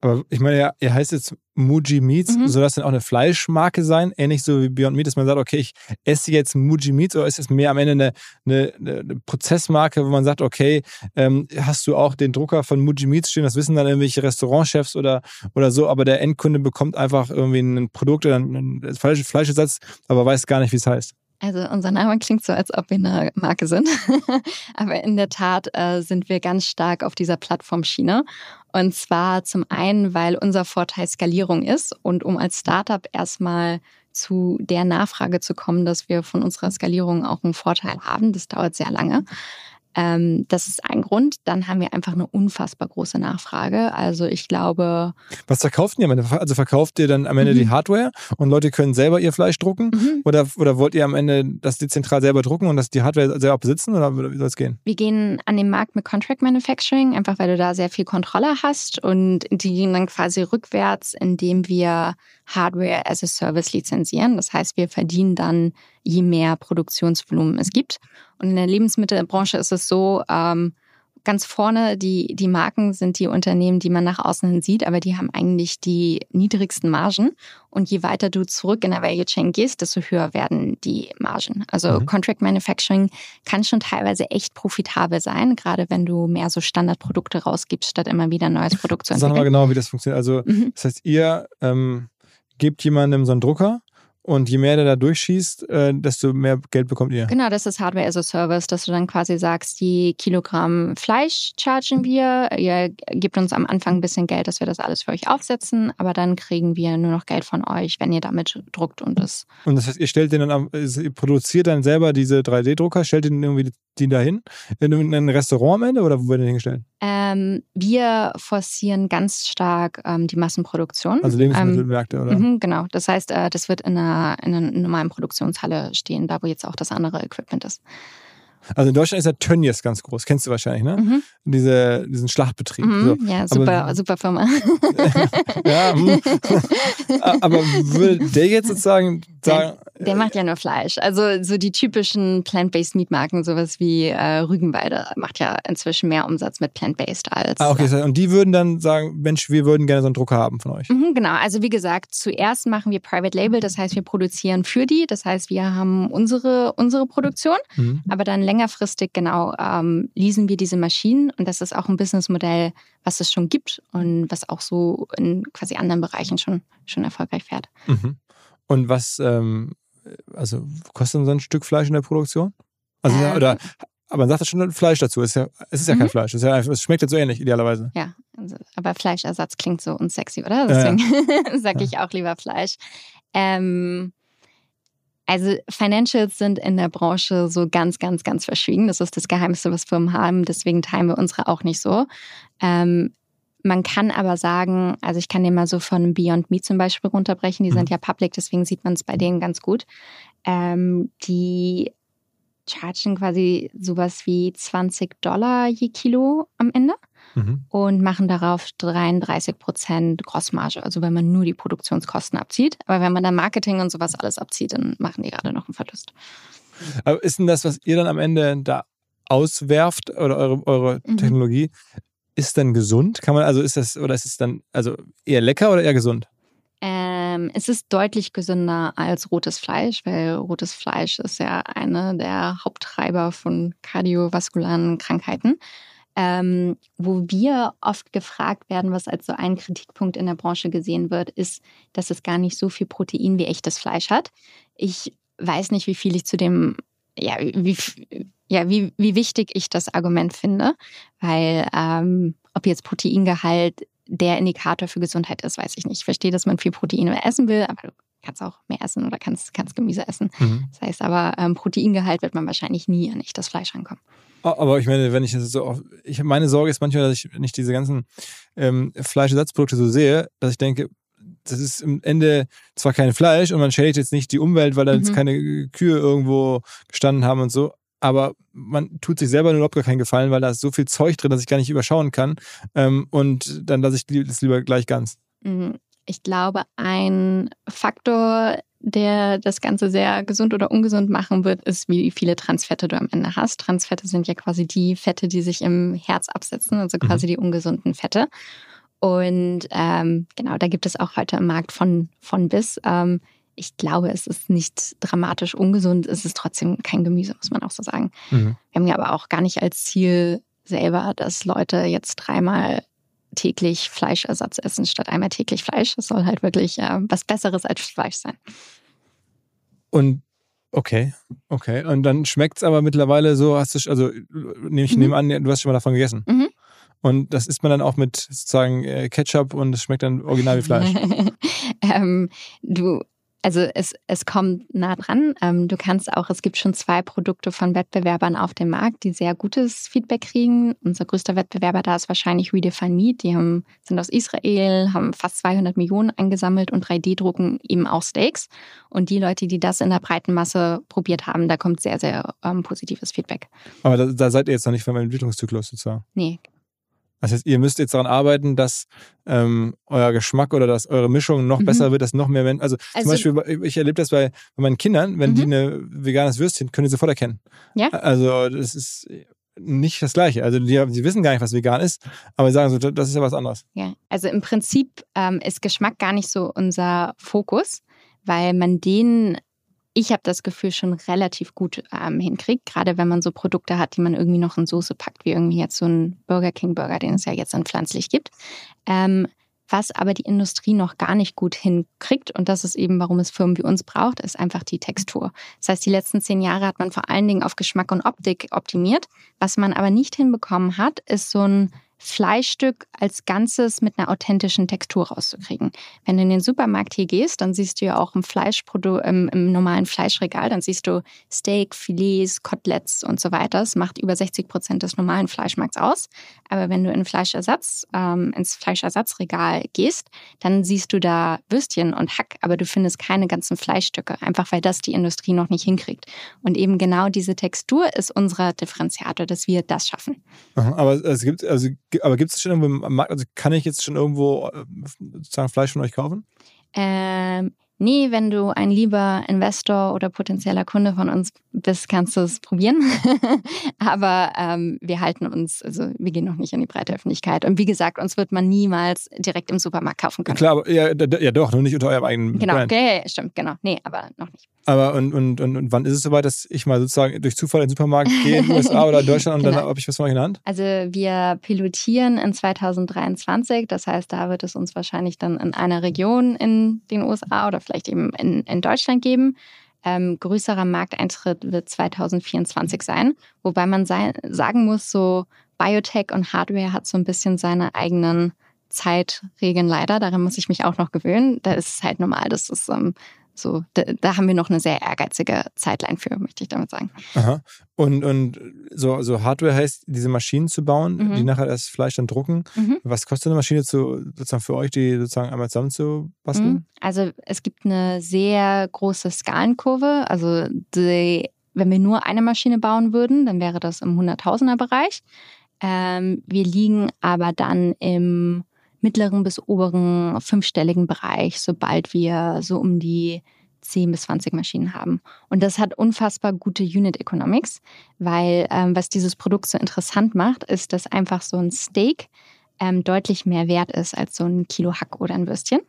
Aber ich meine, ja, ihr heißt jetzt Muji Meats, Mhm. soll das denn auch eine Fleischmarke sein? Ähnlich so wie Beyond Meat, dass man sagt, okay, ich esse jetzt Muji Meats oder ist es mehr am Ende eine, eine, eine Prozessmarke, wo man sagt, okay, ähm, hast du auch den Drucker von Muji Meats stehen, das wissen dann irgendwelche Restaurantchefs oder, oder so, aber der Endkunde bekommt einfach irgendwie ein Produkt oder einen Fleisch, Fleischersatz, aber weiß gar nicht, wie es heißt. Also unser Name klingt so, als ob wir eine Marke sind. Aber in der Tat äh, sind wir ganz stark auf dieser Plattformschiene. Und zwar zum einen, weil unser Vorteil Skalierung ist und um als Startup erstmal zu der Nachfrage zu kommen, dass wir von unserer Skalierung auch einen Vorteil haben. Das dauert sehr lange. Ähm, das ist ein Grund. Dann haben wir einfach eine unfassbar große Nachfrage. Also ich glaube, Was verkauft ihr am Ende? Also verkauft ihr dann am Ende Mhm. die Hardware und Leute können selber ihr Fleisch drucken? mhm, Oder, oder wollt ihr am Ende das dezentral selber drucken und das die Hardware selber besitzen? Oder wie soll es gehen? Wir gehen an den Markt mit Contract Manufacturing, einfach weil du da sehr viel Kontrolle hast und die gehen dann quasi rückwärts, indem wir Hardware as a Service lizenzieren. Das heißt, wir verdienen dann, je mehr Produktionsvolumen es gibt. Und in der Lebensmittelbranche ist es so, ähm, ganz vorne, die, die Marken sind die Unternehmen, die man nach außen hin sieht, aber die haben eigentlich die niedrigsten Margen. Und je weiter du zurück in der Value Chain gehst, desto höher werden die Margen. Also Mhm. Contract Manufacturing kann schon teilweise echt profitabel sein, gerade wenn du mehr so Standardprodukte rausgibst, statt immer wieder ein neues Produkt zu Sag mal entwickeln. genau, wie das funktioniert. Also, Mhm. das heißt, ihr ähm, gebt jemandem so einen Drucker und je mehr der da durchschießt, äh, desto mehr Geld bekommt ihr. Genau, das ist Hardware as a Service, dass du dann quasi sagst, die Kilogramm Fleisch chargen wir. Ihr gebt uns am Anfang ein bisschen Geld, dass wir das alles für euch aufsetzen, aber dann kriegen wir nur noch Geld von euch, wenn ihr damit druckt und das. Und das heißt, ihr stellt den dann, am- ihr produziert dann selber diese 3D-Drucker, stellt den irgendwie die dahin in ein Restaurant am Ende oder wo werden die hingestellt? Ähm, wir forcieren ganz stark ähm, die Massenproduktion. Also Lebensmittelmärkte oder? Mhm, genau. Das heißt, äh, das wird in einer, in einer normalen Produktionshalle stehen, da wo jetzt auch das andere Equipment ist. Also in Deutschland ist ja Tönnies ganz groß, kennst du wahrscheinlich, ne? Mhm. Diese, diesen Schlachtbetrieb. Mhm. So. Ja, super, Aber- super Firma. Ja, hm. aber würde der jetzt sozusagen sagen, Der macht ja nur Fleisch. Also so die typischen Plant-Based Meat-Marken, sowas wie äh, Rügenwalde, macht ja inzwischen mehr Umsatz mit Plant-Based als. ah, okay, das heißt, und die würden dann sagen, Mensch, wir würden gerne so einen Drucker haben von euch. Mhm, genau, also wie gesagt, zuerst machen wir Private Label, das heißt, wir produzieren für die, das heißt, wir haben unsere, unsere Produktion, Mhm. aber dann längerfristig genau ähm, leasen wir diese Maschinen und das ist auch ein Businessmodell, was es schon gibt und was auch so in quasi anderen Bereichen schon, schon erfolgreich fährt. Mhm. Und was, ähm, also kostet so ein Stück Fleisch in der Produktion? Also, ja, Ähm. oder, aber man sagt ja schon Fleisch dazu. Es ist ja, es ist ja Mhm. kein Fleisch. Es, ja es schmeckt ja so ähnlich, idealerweise. Ja, also, aber Fleischersatz klingt so unsexy, oder? Ja, ja. Deswegen sage ich auch lieber Fleisch. Ähm, also Financials sind in der Branche so ganz, ganz, ganz verschwiegen. Das ist das Geheimste, was Firmen haben. Deswegen teilen wir unsere auch nicht so. Ähm, man kann aber sagen, also ich kann den mal so von Beyond Meat zum Beispiel runterbrechen. Die Mhm. sind ja public, deswegen sieht man es bei denen ganz gut. Ähm, die chargen quasi sowas wie 20 Dollar je Kilo am Ende Mhm. und machen darauf 33 Prozent Grossmarge, also wenn man nur die Produktionskosten abzieht. Aber wenn man dann Marketing und sowas alles abzieht, dann machen die gerade noch einen Verlust. Aber ist denn das, was ihr dann am Ende da auswerft oder eure, eure Mhm. Technologie, ist dann gesund? Kann man, also ist das, oder ist es dann also eher lecker oder eher gesund? Ähm, es ist deutlich gesünder als rotes Fleisch, weil rotes Fleisch ist ja eine der Haupttreiber von kardiovaskularen Krankheiten. Ähm, wo wir oft gefragt werden, was als so ein Kritikpunkt in der Branche gesehen wird, ist, dass es gar nicht so viel Protein wie echtes Fleisch hat. Ich weiß nicht, wie viel ich zu dem, ja, wie, ja, wie, wie wichtig ich das Argument finde, weil ähm, ob jetzt Proteingehalt der Indikator für Gesundheit ist, weiß ich nicht. Ich verstehe, dass man viel Protein essen will, aber du kannst auch mehr essen oder kannst, kannst Gemüse essen. Mhm. Das heißt aber, ähm, Proteingehalt wird man wahrscheinlich nie an echtes Fleisch rankommen. Aber ich meine, wenn ich das so auf, ich meine Sorge ist manchmal, dass ich, wenn ich diese ganzen ähm, Fleischersatzprodukte so sehe, dass ich denke, das ist am Ende zwar kein Fleisch und man schädigt jetzt nicht die Umwelt, weil da jetzt Mhm. keine Kühe irgendwo gestanden haben und so, aber man tut sich selber überhaupt gar keinen Gefallen, weil da ist so viel Zeug drin, dass ich gar nicht überschauen kann. Ähm, und dann lasse ich das lieber gleich ganz. Mhm. Ich glaube, ein Faktor, der das Ganze sehr gesund oder ungesund machen wird, ist, wie viele Transfette du am Ende hast. Transfette sind ja quasi die Fette, die sich im Herz absetzen, also quasi die ungesunden Fette. Und ähm, genau, da gibt es auch heute im Markt von, von bis. Ähm, ich glaube, es ist nicht dramatisch ungesund, es ist trotzdem kein Gemüse, muss man auch so sagen. Mhm. Wir haben ja aber auch gar nicht als Ziel selber, dass Leute jetzt dreimal täglich Fleischersatz essen statt einmal täglich Fleisch. Es soll halt wirklich äh, was Besseres als Fleisch sein. Und okay, okay. Und dann schmeckt es aber mittlerweile so, hast du, also nehme ich Mhm. nehme an, du hast schon mal davon gegessen. Mhm. Und das isst man dann auch mit sozusagen äh, Ketchup und es schmeckt dann original wie Fleisch. ähm, du, also es, es kommt nah dran. Ähm, du kannst auch, es gibt schon zwei Produkte von Wettbewerbern auf dem Markt, die sehr gutes Feedback kriegen. Unser größter Wettbewerber da ist wahrscheinlich Redefine Meat. Die haben, sind aus Israel, haben fast 200 Millionen eingesammelt und 3D-drucken eben auch Steaks. Und die Leute, die das in der breiten Masse probiert haben, da kommt sehr, sehr ähm, positives Feedback. Aber da, da seid ihr jetzt noch nicht vom Entwicklungszyklus sozusagen. Nee, Das heißt, ihr müsst jetzt daran arbeiten, dass ähm, euer Geschmack oder dass eure Mischung noch Mhm. besser wird, dass noch mehr Menschen. Also, Also- zum Beispiel, bei- ich erlebe das bei, bei meinen Kindern, wenn die Mhm. eine veganes Würstchen, können die sofort erkennen. Ja. Also, das ist nicht das Gleiche. Also, die, die wissen gar nicht, was vegan ist, aber sie sagen so, das ist ja was anderes. Ja, also im Prinzip ähm, ist Geschmack gar nicht so unser Fokus, weil man den, ich habe das Gefühl, schon relativ gut ähm, hinkriegt, gerade wenn man so Produkte hat, die man irgendwie noch in Soße packt, wie irgendwie jetzt so ein Burger King Burger, den es ja jetzt dann pflanzlich gibt. Ähm, was aber die Industrie noch gar nicht gut hinkriegt, und das ist eben, warum es Firmen wie uns braucht, ist einfach die Textur. Das heißt, die letzten zehn Jahre hat man vor allen Dingen auf Geschmack und Optik optimiert. Was man aber nicht hinbekommen hat, ist so ein Fleischstück als Ganzes mit einer authentischen Textur rauszukriegen. Wenn du in den Supermarkt hier gehst, dann siehst du ja auch im Fleischprodukt, im, im normalen Fleischregal, dann siehst du Steak, Filets, Koteletts und so weiter. Das macht über 60 Prozent des normalen Fleischmarkts aus. Aber wenn du in Fleischersatz, ähm, ins Fleischersatzregal gehst, dann siehst du da Würstchen und Hack, aber du findest keine ganzen Fleischstücke, einfach weil das die Industrie noch nicht hinkriegt. Und eben genau diese Textur ist unser Differenziator, dass wir das schaffen. Aber es gibt, also, aber gibt es schon irgendwo im Markt, also kann ich jetzt schon irgendwo äh, sozusagen Fleisch von euch kaufen? Ähm, nee, wenn du ein lieber Investor oder potenzieller Kunde von uns bist, kannst du es probieren. Aber ähm, wir halten uns, also wir gehen noch nicht in die breite Öffentlichkeit. Und wie gesagt, uns wird man niemals direkt im Supermarkt kaufen können. Klar, aber ja, ja doch, nur nicht unter eurem eigenen Genau, Brand. ja, stimmt, genau. Nee, aber noch nicht. Aber und, und, und, und wann ist es soweit, dass ich mal sozusagen durch Zufall in den Supermarkt gehe in den USA oder in Deutschland und dann Genau. habe ich was von euch in der Hand? Also wir pilotieren in 2023, das heißt, da wird es uns wahrscheinlich dann in einer Region in den USA oder vielleicht eben in, in Deutschland geben. Ähm, größerer Markteintritt wird 2024 sein, wobei man sei, sagen muss, so Biotech und Hardware hat so ein bisschen seine eigenen Zeitregeln leider. Daran muss ich mich auch noch gewöhnen. Da ist es halt normal, dass es ähm, So, da, da, haben wir noch eine sehr ehrgeizige Zeitline für, möchte ich damit sagen. Aha. Und, und so, so Hardware heißt, diese Maschinen zu bauen, mhm. die nachher das Fleisch dann drucken. Mhm. Was kostet eine Maschine zu, sozusagen für euch, die sozusagen einmal zusammen zu basteln? Mhm. Also es gibt eine sehr große Skalenkurve. Also die, wenn wir nur eine Maschine bauen würden, dann wäre das im Hunderttausender Bereich. Ähm, wir liegen aber dann im mittleren bis oberen fünfstelligen Bereich, sobald wir so um die 10 bis 20 Maschinen haben. Und das hat unfassbar gute Unit Economics, weil ähm, was dieses Produkt so interessant macht, ist, dass einfach so ein Steak ähm, deutlich mehr wert ist als so ein Kilo Hack oder ein Würstchen.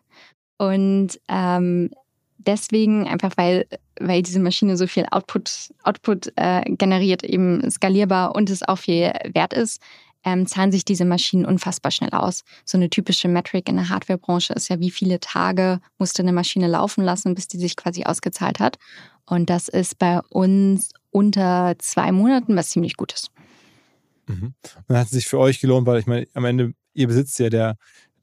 Und ähm, deswegen einfach, weil, weil diese Maschine so viel Output, Output äh, generiert, eben skalierbar und es auch viel wert ist, ähm, zahlen sich diese Maschinen unfassbar schnell aus. So eine typische Metric in der Hardwarebranche ist ja, wie viele Tage musste eine Maschine laufen lassen, bis die sich quasi ausgezahlt hat. Und das ist bei uns unter zwei Monaten, was ziemlich gut ist. Mhm. Dann hat es sich für euch gelohnt, weil ich meine, am Ende, ihr besitzt ja der,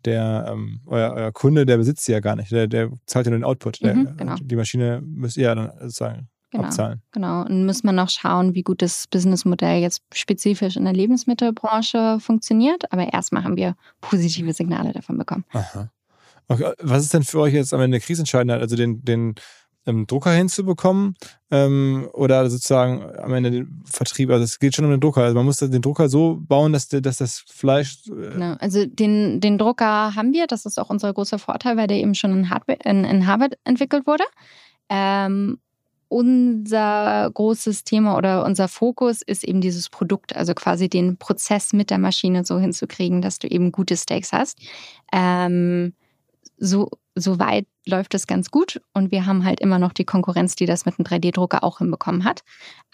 der ähm, euer, euer, Kunde, der besitzt sie ja gar nicht. Der, der zahlt ja nur den Output. Der, mhm, genau. Die Maschine müsst ihr ja dann sozusagen genau, abzahlen. Genau. Und muss man noch schauen, wie gut das Businessmodell jetzt spezifisch in der Lebensmittelbranche funktioniert. Aber erstmal haben wir positive Signale davon bekommen. Aha. Okay. Was ist denn für euch jetzt am Ende kriegsentscheidend? Also den, den ähm, Drucker hinzubekommen ähm, oder sozusagen am Ende den Vertrieb. Also es geht schon um den Drucker. Also man muss den Drucker so bauen, dass, dass das Fleisch. Äh genau. Also den, den Drucker haben wir. Das ist auch unser großer Vorteil, weil der eben schon in, Hardware, in, in Harvard entwickelt wurde. Ähm, unser großes Thema oder unser Fokus ist eben dieses Produkt, also quasi den Prozess mit der Maschine so hinzukriegen, dass du eben gute Steaks hast. Ähm, so, so weit läuft es ganz gut und wir haben halt immer noch die Konkurrenz, die das mit einem 3D-Drucker auch hinbekommen hat.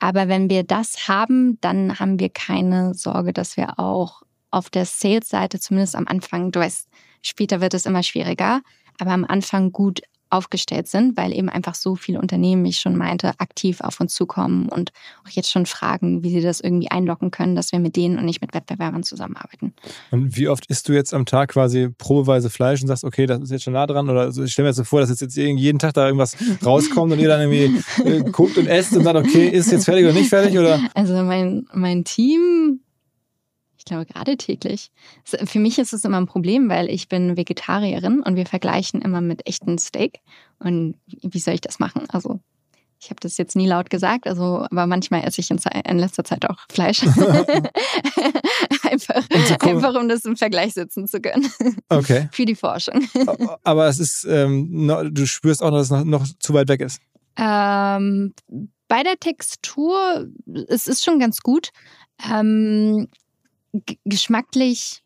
Aber wenn wir das haben, dann haben wir keine Sorge, dass wir auch auf der Sales-Seite, zumindest am Anfang, du weißt, später wird es immer schwieriger, aber am Anfang gut aufgestellt sind, weil eben einfach so viele Unternehmen, wie ich schon meinte, aktiv auf uns zukommen und auch jetzt schon fragen, wie sie das irgendwie einlocken können, dass wir mit denen und nicht mit Wettbewerbern zusammenarbeiten. Und wie oft isst du jetzt am Tag quasi probeweise Fleisch und sagst, okay, das ist jetzt schon nah dran? Oder ich stelle mir jetzt so vor, dass jetzt jeden Tag da irgendwas rauskommt und ihr dann irgendwie äh, guckt und esst und sagt, okay, ist jetzt fertig oder nicht fertig? Oder? Also mein, mein Team ich glaube, gerade täglich. Für mich ist es immer ein Problem, weil ich bin Vegetarierin und wir vergleichen immer mit echten Steak. Und wie soll ich das machen? Also ich habe das jetzt nie laut gesagt, also, aber manchmal esse ich in, in letzter Zeit auch Fleisch. einfach, einfach, um das im Vergleich setzen zu können. Okay. Für die Forschung. aber es ist, ähm, du spürst auch, dass es noch, noch zu weit weg ist. Ähm, bei der Textur, es ist schon ganz gut. Ähm, geschmacklich,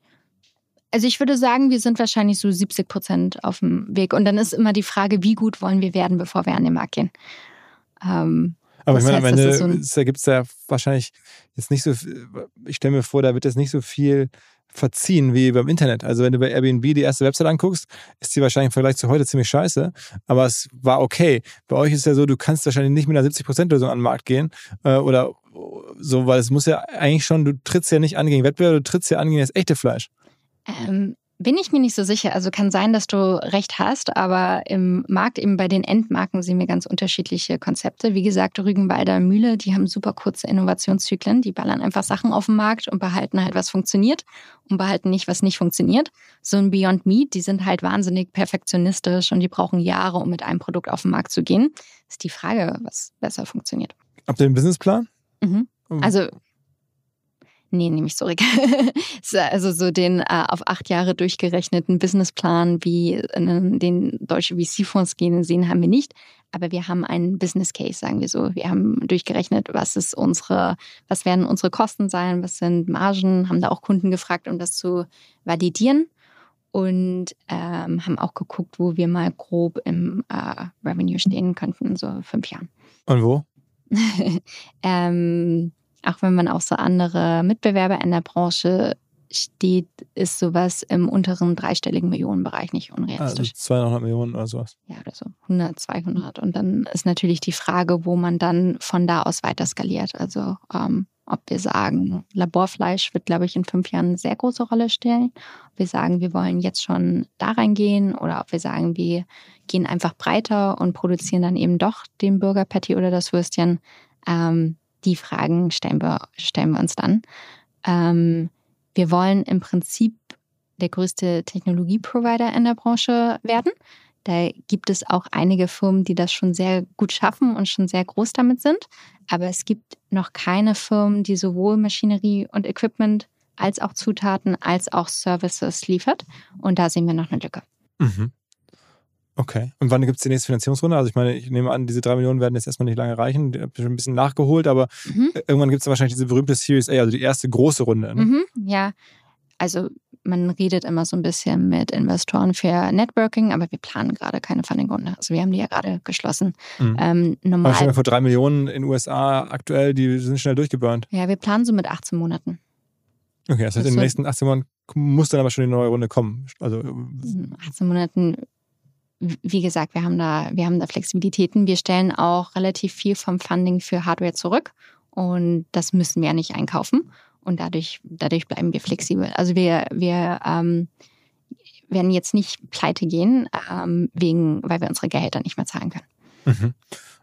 also ich würde sagen, wir sind wahrscheinlich so 70 Prozent auf dem Weg. Und dann ist immer die Frage, wie gut wollen wir werden, bevor wir an den Markt gehen. Ähm, aber ich meine, am Ende so gibt es ja wahrscheinlich jetzt nicht so, ich stelle mir vor, da wird jetzt nicht so viel verziehen wie beim Internet. Also wenn du bei Airbnb die erste Website anguckst, ist die wahrscheinlich im Vergleich zu heute ziemlich scheiße, aber es war okay. Bei euch ist ja so, du kannst wahrscheinlich nicht mit einer 70%-Lösung an den Markt gehen äh, oder so, weil es muss ja eigentlich schon, du trittst ja nicht an gegen Wettbewerb, du trittst ja an gegen das echte Fleisch. Ähm, bin ich mir nicht so sicher. Also kann sein, dass du recht hast, aber im Markt, eben bei den Endmarken, sehen wir ganz unterschiedliche Konzepte. Wie gesagt, Rügenwalder Mühle, die haben super kurze Innovationszyklen. Die ballern einfach Sachen auf den Markt und behalten halt, was funktioniert und behalten nicht, was nicht funktioniert. So ein Beyond Meat, die sind halt wahnsinnig perfektionistisch und die brauchen Jahre, um mit einem Produkt auf den Markt zu gehen. Ist die Frage, was besser funktioniert. Habt ihr einen Businessplan? Mhm. Also Nee, nehme ich zurück. also so den äh, auf acht Jahre durchgerechneten Businessplan, wie den deutsche VC-Fonds gehen, sehen, haben wir nicht. Aber wir haben einen Business Case, sagen wir so. Wir haben durchgerechnet, was ist unsere, was werden unsere Kosten sein, was sind Margen, haben da auch Kunden gefragt, um das zu validieren. Und ähm, haben auch geguckt, wo wir mal grob im äh, Revenue stehen könnten, so fünf Jahren. Und wo? ähm, auch wenn man auch so andere Mitbewerber in der Branche steht, ist sowas im unteren dreistelligen Millionenbereich nicht unrealistisch. Also 200 Millionen oder sowas. Ja, oder so 100, 200. Und dann ist natürlich die Frage, wo man dann von da aus weiter skaliert. Also ähm, Ob wir sagen, Laborfleisch wird, glaube ich, in fünf Jahren eine sehr große Rolle stellen. Ob wir sagen, wir wollen jetzt schon da reingehen oder ob wir sagen, wir gehen einfach breiter und produzieren dann eben doch den Burger Patty oder das Würstchen. Ähm, die Fragen stellen wir, stellen wir uns dann. Ähm, wir wollen im Prinzip der größte Technologieprovider in der Branche werden. Da gibt es auch einige Firmen, die das schon sehr gut schaffen und schon sehr groß damit sind. Aber es gibt noch keine Firmen, die sowohl Maschinerie und Equipment als auch Zutaten als auch Services liefert. Und da sehen wir noch eine Lücke. Mhm. Okay. Und wann gibt es die nächste Finanzierungsrunde? Also ich meine, ich nehme an, diese drei Millionen werden jetzt erstmal nicht lange reichen. Ich habe schon ein bisschen nachgeholt, aber mhm. irgendwann gibt es wahrscheinlich diese berühmte Series A, also die erste große Runde. Ne? Mhm, ja, also man redet immer so ein bisschen mit Investoren für Networking, aber wir planen gerade keine Funding-Runde. Also wir haben die ja gerade geschlossen. Mhm. Ähm, normal. Aber vor drei Millionen in den USA aktuell, die sind schnell durchgeburnt. Ja, wir planen so mit 18 Monaten. Okay, das heißt, das in den nächsten 18 Monaten muss dann aber schon die neue Runde kommen. Also 18 Monaten wie gesagt, wir haben da, wir haben da Flexibilitäten. Wir stellen auch relativ viel vom Funding für Hardware zurück und das müssen wir ja nicht einkaufen und dadurch, dadurch bleiben wir flexibel. Also wir, wir ähm, werden jetzt nicht pleite gehen, ähm, wegen, weil wir unsere Gehälter nicht mehr zahlen können. Mhm.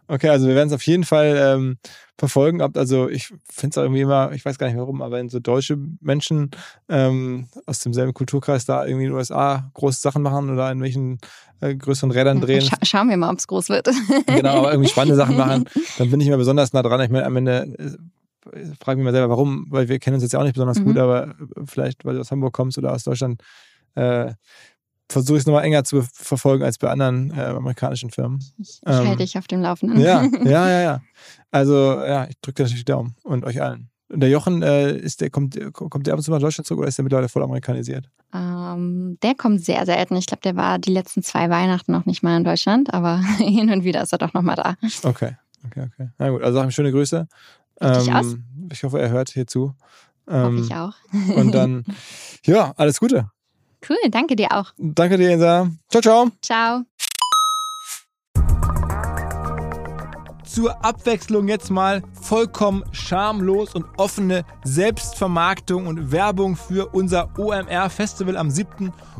Okay, also wir werden es auf jeden Fall ähm, verfolgen. Also ich finde es irgendwie immer, ich weiß gar nicht warum, aber wenn so deutsche Menschen ähm, aus demselben Kulturkreis da irgendwie in den USA große Sachen machen oder in welchen äh, größeren Rädern drehen. Scha schauen wir mal, ob es groß wird. genau, aber irgendwie spannende Sachen machen, dann bin ich immer besonders nah dran. Ich meine, am Ende äh, frage mich mal selber, warum, weil wir kennen uns jetzt ja auch nicht besonders mhm. gut, aber vielleicht, weil du aus Hamburg kommst oder aus Deutschland, äh, versuche ich es nochmal enger zu verfolgen als bei anderen äh, amerikanischen Firmen. Ich, ich ähm, halte dich auf dem Laufenden. Ja, ja, ja, ja. Also ja, ich drücke natürlich die Daumen und euch allen. Und der Jochen, äh, ist der, kommt, kommt der ab und zu mal nach Deutschland zurück oder ist der mittlerweile voll amerikanisiert? Ähm, der kommt sehr selten. Ich glaube, der war die letzten zwei Weihnachten noch nicht mal in Deutschland, aber hin und wieder ist er doch nochmal da. Okay, okay, okay. Na gut, also sag ihm schöne Grüße. Ähm, ich hoffe, er hört hier zu. Ähm, hoffe ich auch. und dann, ja, alles Gute. Cool, danke dir auch. Danke dir, Insa. Ciao, ciao. Ciao. Zur Abwechslung jetzt mal vollkommen schamlos und offene Selbstvermarktung und Werbung für unser OMR Festival am 7